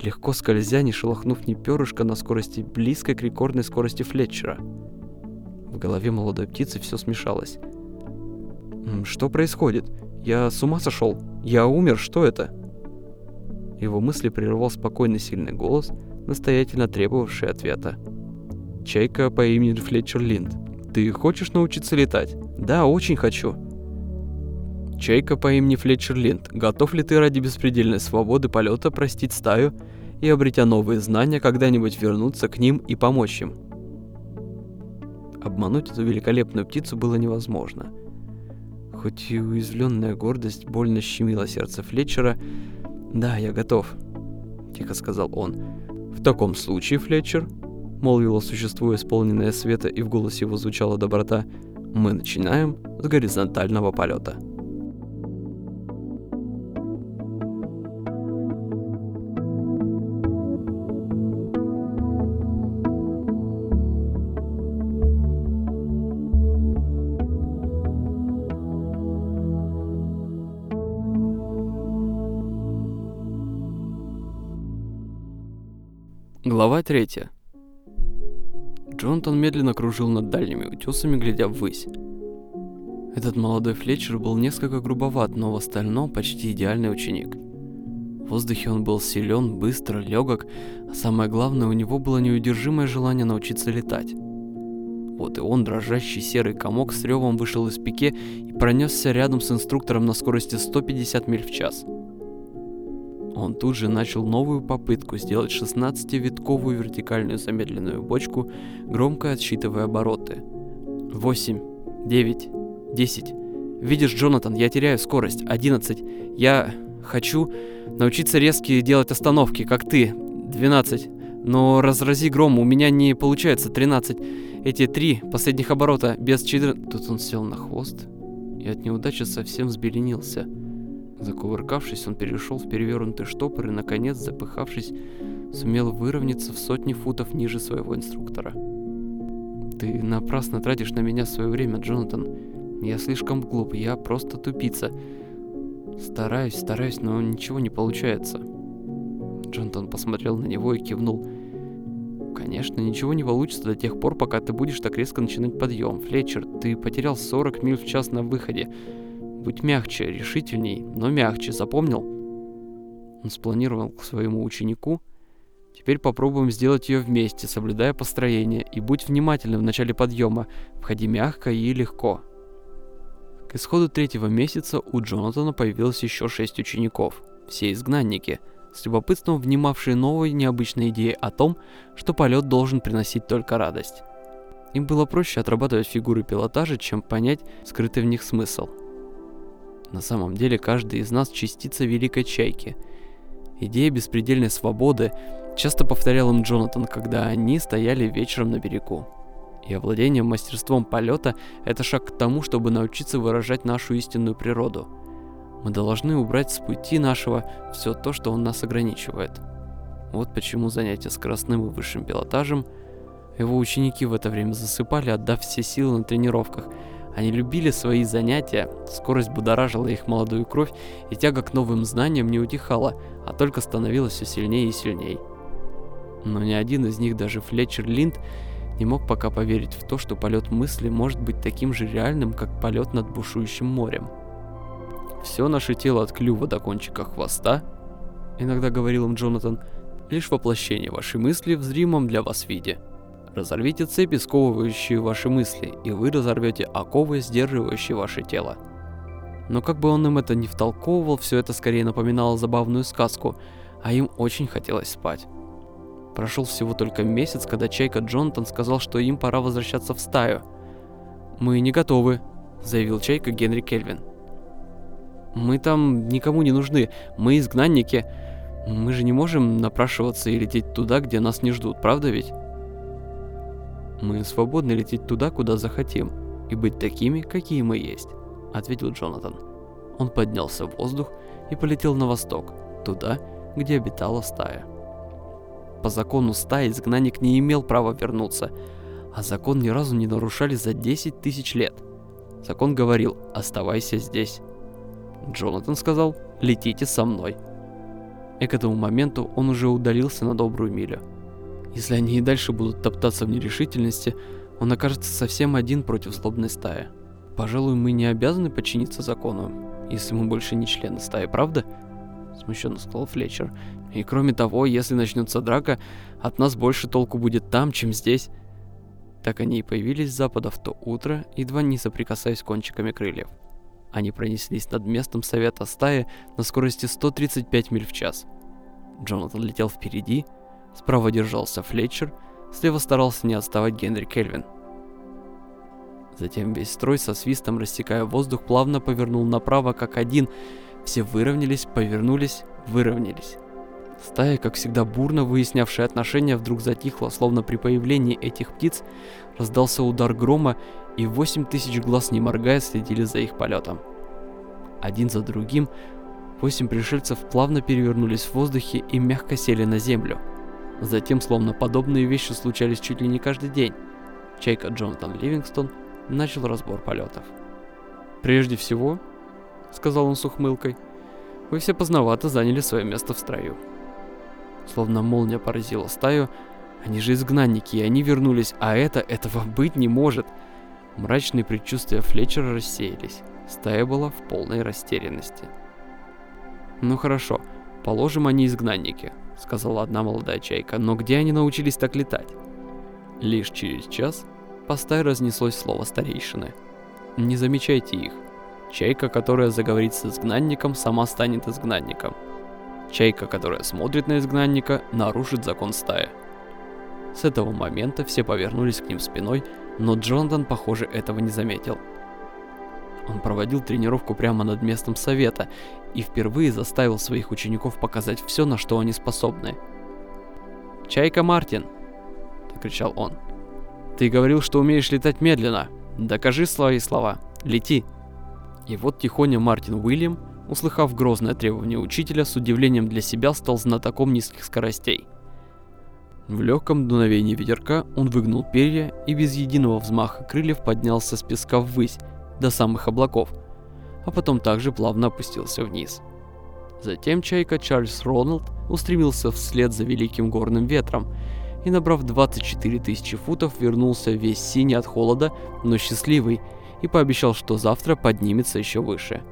легко скользя, не шелохнув ни перышка на скорости близкой к рекордной скорости Флетчера. В голове молодой птицы все смешалось. Что происходит? Я с ума сошел? Я умер? Что это? Его мысли прервал спокойный сильный голос, настоятельно требовавший ответа. Чайка по имени Флетчер Линд. Ты хочешь научиться летать? Да, очень хочу. Чайка по имени Флетчер Линд. Готов ли ты ради беспредельной свободы полета простить стаю и, обретя новые знания, когда-нибудь вернуться к ним и помочь им? Обмануть эту великолепную птицу было невозможно – Хоть и уязвленная гордость больно щемила сердце Флетчера. «Да, я готов», — тихо сказал он. «В таком случае, Флетчер», — молвило существо, исполненное света, и в голосе его звучала доброта, «мы начинаем с горизонтального полета». Глава 3. Джонатан медленно кружил над дальними утесами, глядя ввысь. Этот молодой Флетчер был несколько грубоват, но в остальном почти идеальный ученик. В воздухе он был силен, быстро, легок, а самое главное, у него было неудержимое желание научиться летать. Вот и он, дрожащий серый комок, с ревом вышел из пике и пронесся рядом с инструктором на скорости 150 миль в час – он тут же начал новую попытку сделать 16-витковую вертикальную замедленную бочку, громко отсчитывая обороты. 8, 9, 10. Видишь, Джонатан, я теряю скорость. 11. Я хочу научиться резкие делать остановки, как ты. 12. Но разрази гром, у меня не получается 13. Эти три последних оборота без 14... Тут он сел на хвост и от неудачи совсем взбеленился. Закувыркавшись, он перешел в перевернутый штопор и, наконец, запыхавшись, сумел выровняться в сотни футов ниже своего инструктора. «Ты напрасно тратишь на меня свое время, Джонатан. Я слишком глуп, я просто тупица. Стараюсь, стараюсь, но ничего не получается». Джонатан посмотрел на него и кивнул. «Конечно, ничего не получится до тех пор, пока ты будешь так резко начинать подъем. Флетчер, ты потерял 40 миль в час на выходе. Будь мягче, решительней, но мягче, запомнил? Он спланировал к своему ученику. Теперь попробуем сделать ее вместе, соблюдая построение, и будь внимательным в начале подъема, входи мягко и легко. К исходу третьего месяца у Джонатана появилось еще шесть учеников, все изгнанники, с любопытством внимавшие новой необычной идеи о том, что полет должен приносить только радость. Им было проще отрабатывать фигуры пилотажа, чем понять скрытый в них смысл – На самом деле каждый из нас частица великой чайки. Идея беспредельной свободы часто повторял им Джонатан, когда они стояли вечером на берегу. И овладение мастерством полета – это шаг к тому, чтобы научиться выражать нашу истинную природу. Мы должны убрать с пути нашего все то, что он нас ограничивает. Вот почему занятия скоростным и высшим пилотажем – его ученики в это время засыпали, отдав все силы на тренировках. Они любили свои занятия, скорость будоражила их молодую кровь, и тяга к новым знаниям не утихала, а только становилась все сильнее и сильнее. Но ни один из них, даже Флетчер Линд, не мог пока поверить в то, что полет мысли может быть таким же реальным, как полет над бушующим морем. Все наше тело от клюва до кончика хвоста, иногда говорил им Джонатан, лишь воплощение вашей мысли в зримом для вас виде – Разорвите цепи, сковывающие ваши мысли, и вы разорвете оковы, сдерживающие ваше тело. Но как бы он им это не втолковывал, все это скорее напоминало забавную сказку, а им очень хотелось спать. Прошел всего только месяц, когда Чайка Джонатан сказал, что им пора возвращаться в стаю. «Мы не готовы», — заявил Чайка Генри Кельвин. «Мы там никому не нужны, мы изгнанники. Мы же не можем напрашиваться и лететь туда, где нас не ждут, правда ведь?» Мы свободны лететь туда, куда захотим, и быть такими, какие мы есть, ответил Джонатан. Он поднялся в воздух и полетел на восток, туда, где обитала стая. По закону стаи изгнанник не имел права вернуться, а закон ни разу не нарушали за 10 тысяч лет. Закон говорил «оставайся здесь». Джонатан сказал «летите со мной». И к этому моменту он уже удалился на добрую милю. Если они и дальше будут топтаться в нерешительности, он окажется совсем один против злобной стаи. Пожалуй, мы не обязаны подчиниться закону, если мы больше не члены стаи, правда? Смущенно сказал Флетчер. И кроме того, если начнется драка, от нас больше толку будет там, чем здесь. Так они и появились с запада в то утро, едва не соприкасаясь кончиками крыльев. Они пронеслись над местом совета стаи на скорости 135 миль в час. Джонатан летел впереди, Справа держался Флетчер, слева старался не отставать Генри Кельвин. Затем весь строй со свистом, рассекая воздух, плавно повернул направо, как один. Все выровнялись, повернулись, выровнялись. Стая, как всегда бурно выяснявшая отношения, вдруг затихла, словно при появлении этих птиц раздался удар грома, и восемь тысяч глаз не моргая следили за их полетом. Один за другим восемь пришельцев плавно перевернулись в воздухе и мягко сели на землю – Затем, словно подобные вещи случались чуть ли не каждый день, Чайка Джонатан Ливингстон начал разбор полетов. «Прежде всего», — сказал он с ухмылкой, — «вы все поздновато заняли свое место в строю». Словно молния поразила стаю, они же изгнанники, и они вернулись, а это, этого быть не может. Мрачные предчувствия Флетчера рассеялись. Стая была в полной растерянности. Ну хорошо, положим, они изгнанники, — сказала одна молодая чайка, — но где они научились так летать? Лишь через час по стае разнеслось слово старейшины. Не замечайте их. Чайка, которая заговорит с изгнанником, сама станет изгнанником. Чайка, которая смотрит на изгнанника, нарушит закон стаи. С этого момента все повернулись к ним спиной, но Джонатан, похоже, этого не заметил. Он проводил тренировку прямо над местом совета и впервые заставил своих учеников показать все, на что они способны. «Чайка Мартин!» – кричал он. «Ты говорил, что умеешь летать медленно. Докажи свои слова. Лети!» И вот тихоня Мартин Уильям, услыхав грозное требование учителя, с удивлением для себя стал знатоком низких скоростей. В легком дуновении ветерка он выгнул перья и без единого взмаха крыльев поднялся с песка ввысь, до самых облаков, а потом также плавно опустился вниз. Затем чайка Чарльз Роналд устремился вслед за великим горным ветром и, набрав 24 тысячи футов, вернулся весь синий от холода, но счастливый, и пообещал, что завтра поднимется еще выше.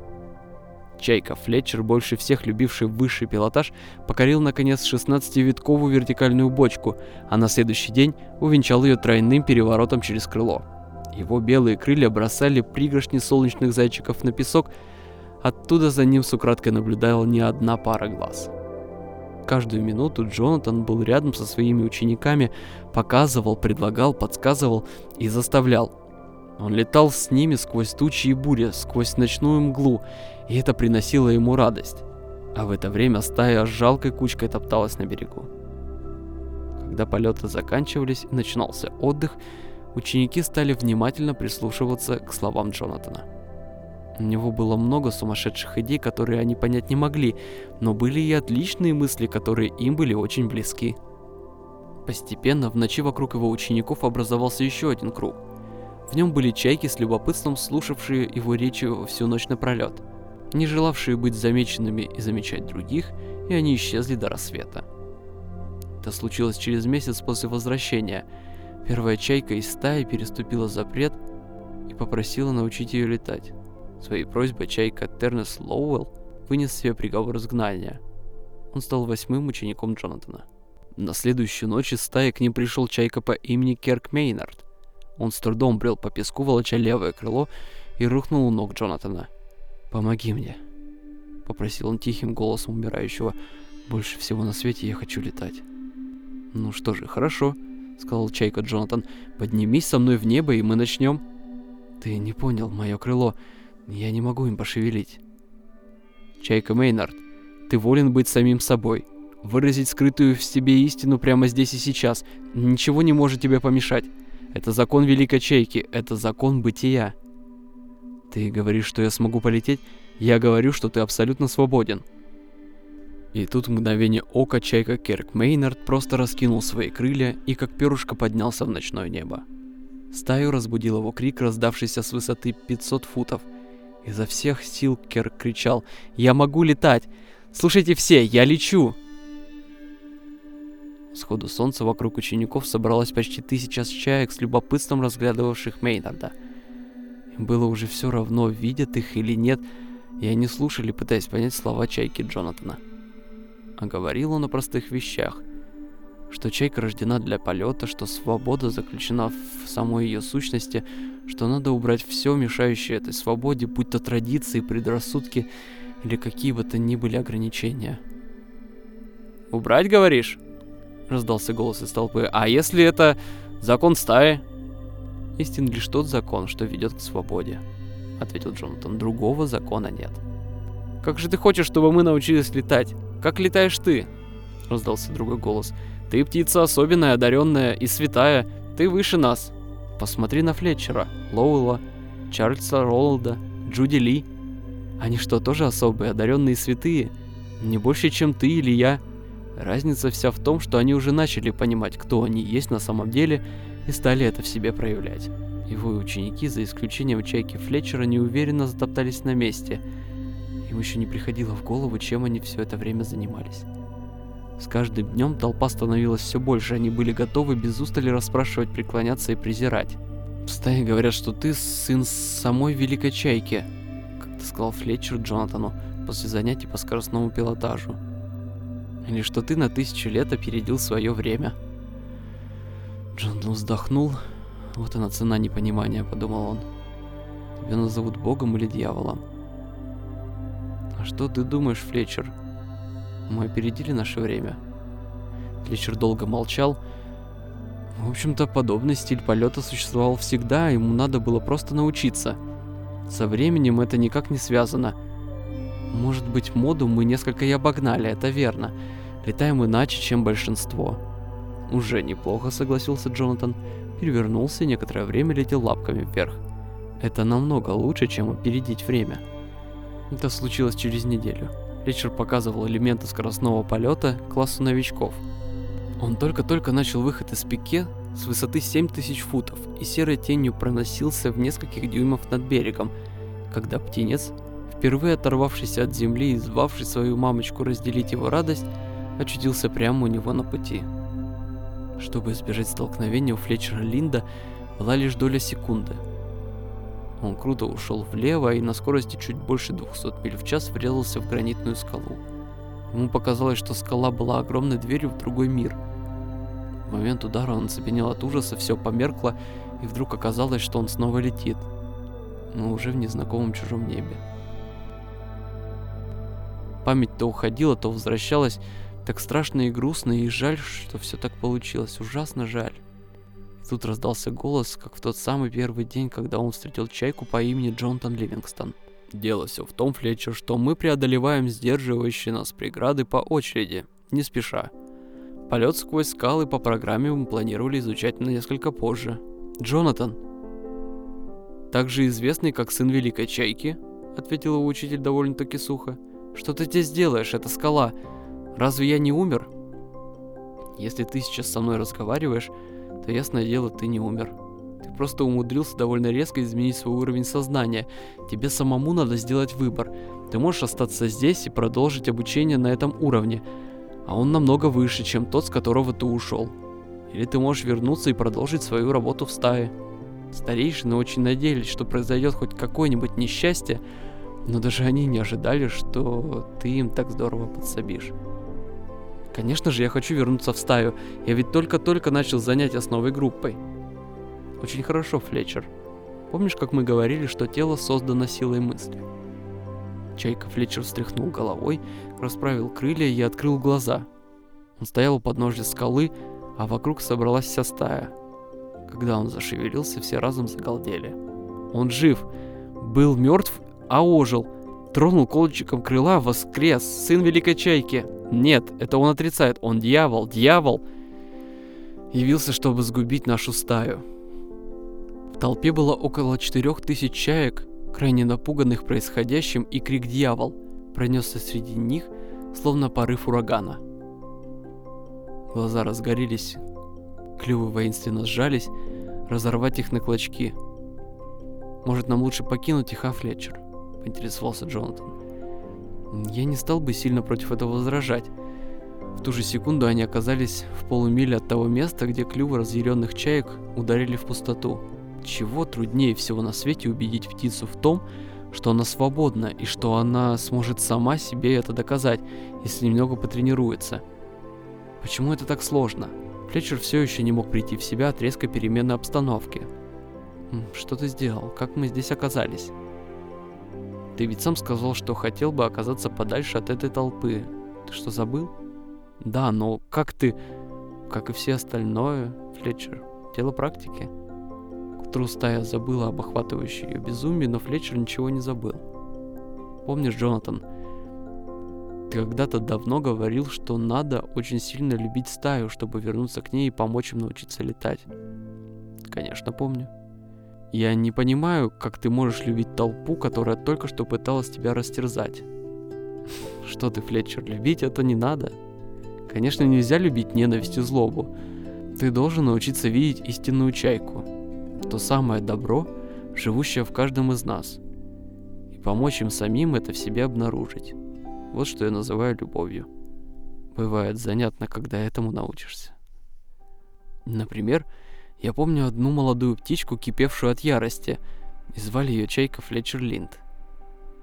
Чайка Флетчер, больше всех любивший высший пилотаж, покорил наконец 16-витковую вертикальную бочку, а на следующий день увенчал ее тройным переворотом через крыло. Его белые крылья бросали пригоршни солнечных зайчиков на песок, оттуда за ним с украдкой наблюдала не одна пара глаз. Каждую минуту Джонатан был рядом со своими учениками, показывал, предлагал, подсказывал и заставлял. Он летал с ними сквозь тучи и бури, сквозь ночную мглу, и это приносило ему радость. А в это время стая жалкой кучкой топталась на берегу. Когда полеты заканчивались и начинался отдых, ученики стали внимательно прислушиваться к словам Джонатана. У него было много сумасшедших идей, которые они понять не могли, но были и отличные мысли, которые им были очень близки. Постепенно в ночи вокруг его учеников образовался еще один круг. В нем были чайки с любопытством слушавшие его речи всю ночь напролет, не желавшие быть замеченными и замечать других, и они исчезли до рассвета. Это случилось через месяц после возвращения. Первая чайка из стаи переступила запрет и попросила научить ее летать. Своей просьбой чайка Тернес Лоуэлл вынес себе приговор изгнания. Он стал восьмым учеником Джонатана. На следующую ночь из стаи к ним пришел чайка по имени Керк Мейнард. Он с трудом брел по песку, волоча левое крыло, и рухнул у ног Джонатана. «Помоги мне», — попросил он тихим голосом умирающего. «Больше всего на свете я хочу летать». «Ну что же, хорошо», — сказал Чайка Джонатан. «Поднимись со мной в небо, и мы начнем». «Ты не понял, мое крыло. Я не могу им пошевелить». «Чайка Мейнард, ты волен быть самим собой, выразить скрытую в себе истину прямо здесь и сейчас. Ничего не может тебе помешать. Это закон Великой Чайки, это закон бытия». «Ты говоришь, что я смогу полететь? Я говорю, что ты абсолютно свободен», и тут в мгновение ока чайка Керк Мейнард просто раскинул свои крылья и как перышко поднялся в ночное небо. Стаю разбудил его крик, раздавшийся с высоты 500 футов. Изо всех сил Керк кричал «Я могу летать! Слушайте все, я лечу!» Сходу солнца вокруг учеников собралось почти тысяча чаек с любопытством разглядывавших Мейнарда. Им было уже все равно, видят их или нет, и они слушали, пытаясь понять слова чайки Джонатана а говорил он о простых вещах, что чайка рождена для полета, что свобода заключена в самой ее сущности, что надо убрать все мешающее этой свободе, будь то традиции, предрассудки или какие бы то ни были ограничения. «Убрать, говоришь?» — раздался голос из толпы. «А если это закон стаи?» «Истин лишь тот закон, что ведет к свободе», — ответил Джонатан. «Другого закона нет». «Как же ты хочешь, чтобы мы научились летать?» Как летаешь ты?» Раздался другой голос. «Ты птица особенная, одаренная и святая. Ты выше нас. Посмотри на Флетчера, Лоуэлла, Чарльза Роллда, Джуди Ли. Они что, тоже особые, одаренные и святые? Не больше, чем ты или я. Разница вся в том, что они уже начали понимать, кто они есть на самом деле, и стали это в себе проявлять. Его ученики, за исключением Чайки Флетчера, неуверенно затоптались на месте – им еще не приходило в голову, чем они все это время занимались. С каждым днем толпа становилась все больше, они были готовы без устали расспрашивать, преклоняться и презирать. В говорят, что ты сын самой Великой Чайки, как ты сказал Флетчер Джонатану после занятий по скоростному пилотажу. Или что ты на тысячу лет опередил свое время. Джонатан вздохнул. Вот она цена непонимания, подумал он. Тебя назовут богом или дьяволом. А что ты думаешь, Флетчер? Мы опередили наше время. Флетчер долго молчал. В общем-то, подобный стиль полета существовал всегда, ему надо было просто научиться. Со временем это никак не связано. Может быть, моду мы несколько и обогнали, это верно. Летаем иначе, чем большинство. Уже неплохо, согласился Джонатан. Перевернулся и некоторое время летел лапками вверх. Это намного лучше, чем опередить время. Это случилось через неделю. Ричер показывал элементы скоростного полета классу новичков. Он только-только начал выход из пике с высоты 7000 футов и серой тенью проносился в нескольких дюймов над берегом, когда птенец, впервые оторвавшийся от земли и звавший свою мамочку разделить его радость, очутился прямо у него на пути. Чтобы избежать столкновения у Флетчера Линда была лишь доля секунды – он круто ушел влево и на скорости чуть больше 200 миль в час врезался в гранитную скалу. Ему показалось, что скала была огромной дверью в другой мир. В момент удара он цепенел от ужаса, все померкло, и вдруг оказалось, что он снова летит, но уже в незнакомом чужом небе. Память то уходила, то возвращалась, так страшно и грустно, и жаль, что все так получилось, ужасно жаль. Тут раздался голос, как в тот самый первый день, когда он встретил чайку по имени Джонатан Ливингстон. Дело все в том, Флетчер, что мы преодолеваем сдерживающие нас преграды по очереди, не спеша. Полет сквозь скалы по программе мы планировали изучать на несколько позже. Джонатан, также известный как сын Великой Чайки, ответил его учитель довольно-таки сухо. Что ты здесь делаешь, это скала? Разве я не умер? Если ты сейчас со мной разговариваешь, то ясное дело, ты не умер. Ты просто умудрился довольно резко изменить свой уровень сознания. Тебе самому надо сделать выбор. Ты можешь остаться здесь и продолжить обучение на этом уровне, а он намного выше, чем тот, с которого ты ушел. Или ты можешь вернуться и продолжить свою работу в стае. Старейшины очень надеялись, что произойдет хоть какое-нибудь несчастье, но даже они не ожидали, что ты им так здорово подсобишь. Конечно же, я хочу вернуться в стаю. Я ведь только-только начал занятия с новой группой. Очень хорошо, Флетчер. Помнишь, как мы говорили, что тело создано силой мысли? Чайка Флетчер встряхнул головой, расправил крылья и открыл глаза. Он стоял у подножья скалы, а вокруг собралась вся стая. Когда он зашевелился, все разом загалдели. Он жив, был мертв, а ожил. Тронул колокольчиком крыла, воскрес, сын Великой Чайки. Нет, это он отрицает, он дьявол, дьявол. Явился, чтобы сгубить нашу стаю. В толпе было около четырех тысяч чаек, крайне напуганных происходящим, и крик «Дьявол!» пронесся среди них, словно порыв урагана. Глаза разгорелись, клювы воинственно сжались, разорвать их на клочки. «Может, нам лучше покинуть их, а, Флетчер?» — поинтересовался Джонатан. Я не стал бы сильно против этого возражать. В ту же секунду они оказались в полумиле от того места, где клювы разъяренных чаек ударили в пустоту. Чего труднее всего на свете убедить птицу в том, что она свободна и что она сможет сама себе это доказать, если немного потренируется. Почему это так сложно? Флетчер все еще не мог прийти в себя от резкой перемены обстановки. «Что ты сделал? Как мы здесь оказались?» «Ты ведь сам сказал, что хотел бы оказаться подальше от этой толпы. Ты что, забыл?» «Да, но как ты...» «Как и все остальное, Флетчер, дело практики». К утру стая забыла об охватывающей ее безумии, но Флетчер ничего не забыл. «Помнишь, Джонатан, ты когда-то давно говорил, что надо очень сильно любить стаю, чтобы вернуться к ней и помочь им научиться летать. Конечно, помню. Я не понимаю, как ты можешь любить толпу, которая только что пыталась тебя растерзать. Что ты, Флетчер, любить это не надо. Конечно, нельзя любить ненависть и злобу. Ты должен научиться видеть истинную чайку. То самое добро, живущее в каждом из нас. И помочь им самим это в себе обнаружить. Вот что я называю любовью. Бывает занятно, когда этому научишься. Например, я помню одну молодую птичку, кипевшую от ярости, и звали ее Чайка Флетчер Линд.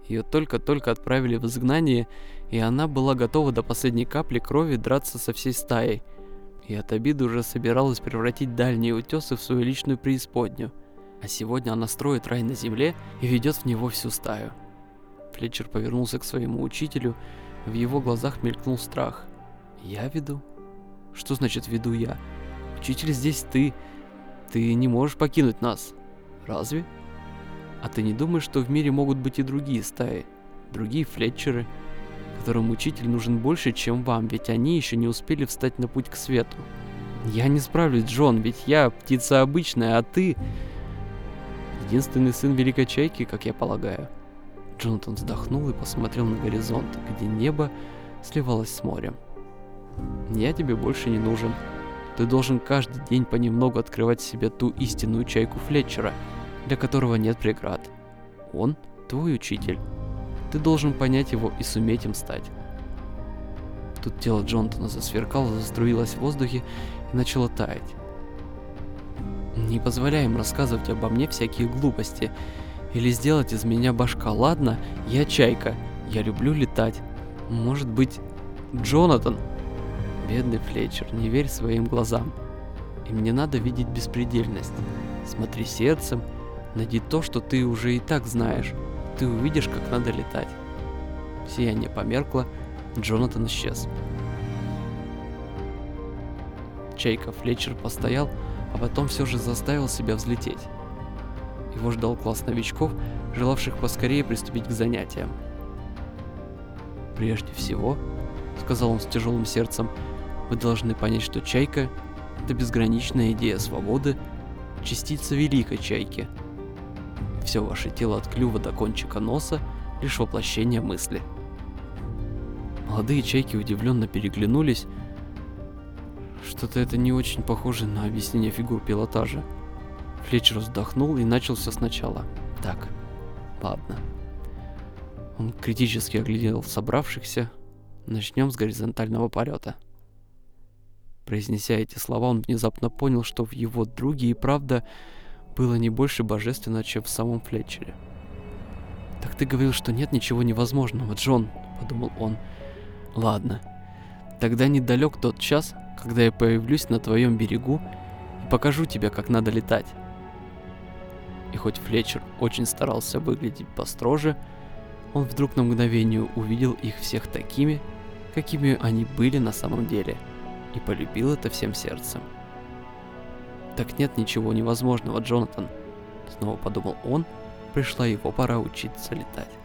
Ее только-только отправили в изгнание, и она была готова до последней капли крови драться со всей стаей, и от обиды уже собиралась превратить дальние утесы в свою личную преисподнюю. А сегодня она строит рай на земле и ведет в него всю стаю. Флетчер повернулся к своему учителю. В его глазах мелькнул страх. «Я веду? Что значит веду я? Учитель здесь ты. Ты не можешь покинуть нас. Разве? А ты не думаешь, что в мире могут быть и другие стаи? Другие Флетчеры, которым учитель нужен больше, чем вам, ведь они еще не успели встать на путь к свету. Я не справлюсь, Джон, ведь я птица обычная, а ты... Единственный сын Великой Чайки, как я полагаю. Джонатан вздохнул и посмотрел на горизонт, где небо сливалось с морем. «Я тебе больше не нужен. Ты должен каждый день понемногу открывать себе ту истинную чайку Флетчера, для которого нет преград. Он твой учитель. Ты должен понять его и суметь им стать». Тут тело Джонатана засверкало, заструилось в воздухе и начало таять. «Не позволяй им рассказывать обо мне всякие глупости», или сделать из меня башка. Ладно, я чайка. Я люблю летать. Может быть, Джонатан? Бедный Флетчер, не верь своим глазам. И мне надо видеть беспредельность. Смотри сердцем, найди то, что ты уже и так знаешь. Ты увидишь, как надо летать. Сияние померкло, Джонатан исчез. Чайка Флетчер постоял, а потом все же заставил себя взлететь. Его ждал класс новичков, желавших поскорее приступить к занятиям. «Прежде всего», — сказал он с тяжелым сердцем, — «вы должны понять, что чайка — это безграничная идея свободы, частица великой чайки. Все ваше тело от клюва до кончика носа — лишь воплощение мысли». Молодые чайки удивленно переглянулись. Что-то это не очень похоже на объяснение фигур пилотажа. Флетчер вздохнул и начал все сначала. Так, ладно. Он критически оглядел собравшихся. Начнем с горизонтального полета. Произнеся эти слова, он внезапно понял, что в его друге и правда было не больше божественно, чем в самом Флетчере. «Так ты говорил, что нет ничего невозможного, Джон», — подумал он. «Ладно, тогда недалек тот час, когда я появлюсь на твоем берегу и покажу тебе, как надо летать». И хоть Флетчер очень старался выглядеть построже, он вдруг на мгновение увидел их всех такими, какими они были на самом деле, и полюбил это всем сердцем. «Так нет ничего невозможного, Джонатан», — снова подумал он, пришла его пора учиться летать.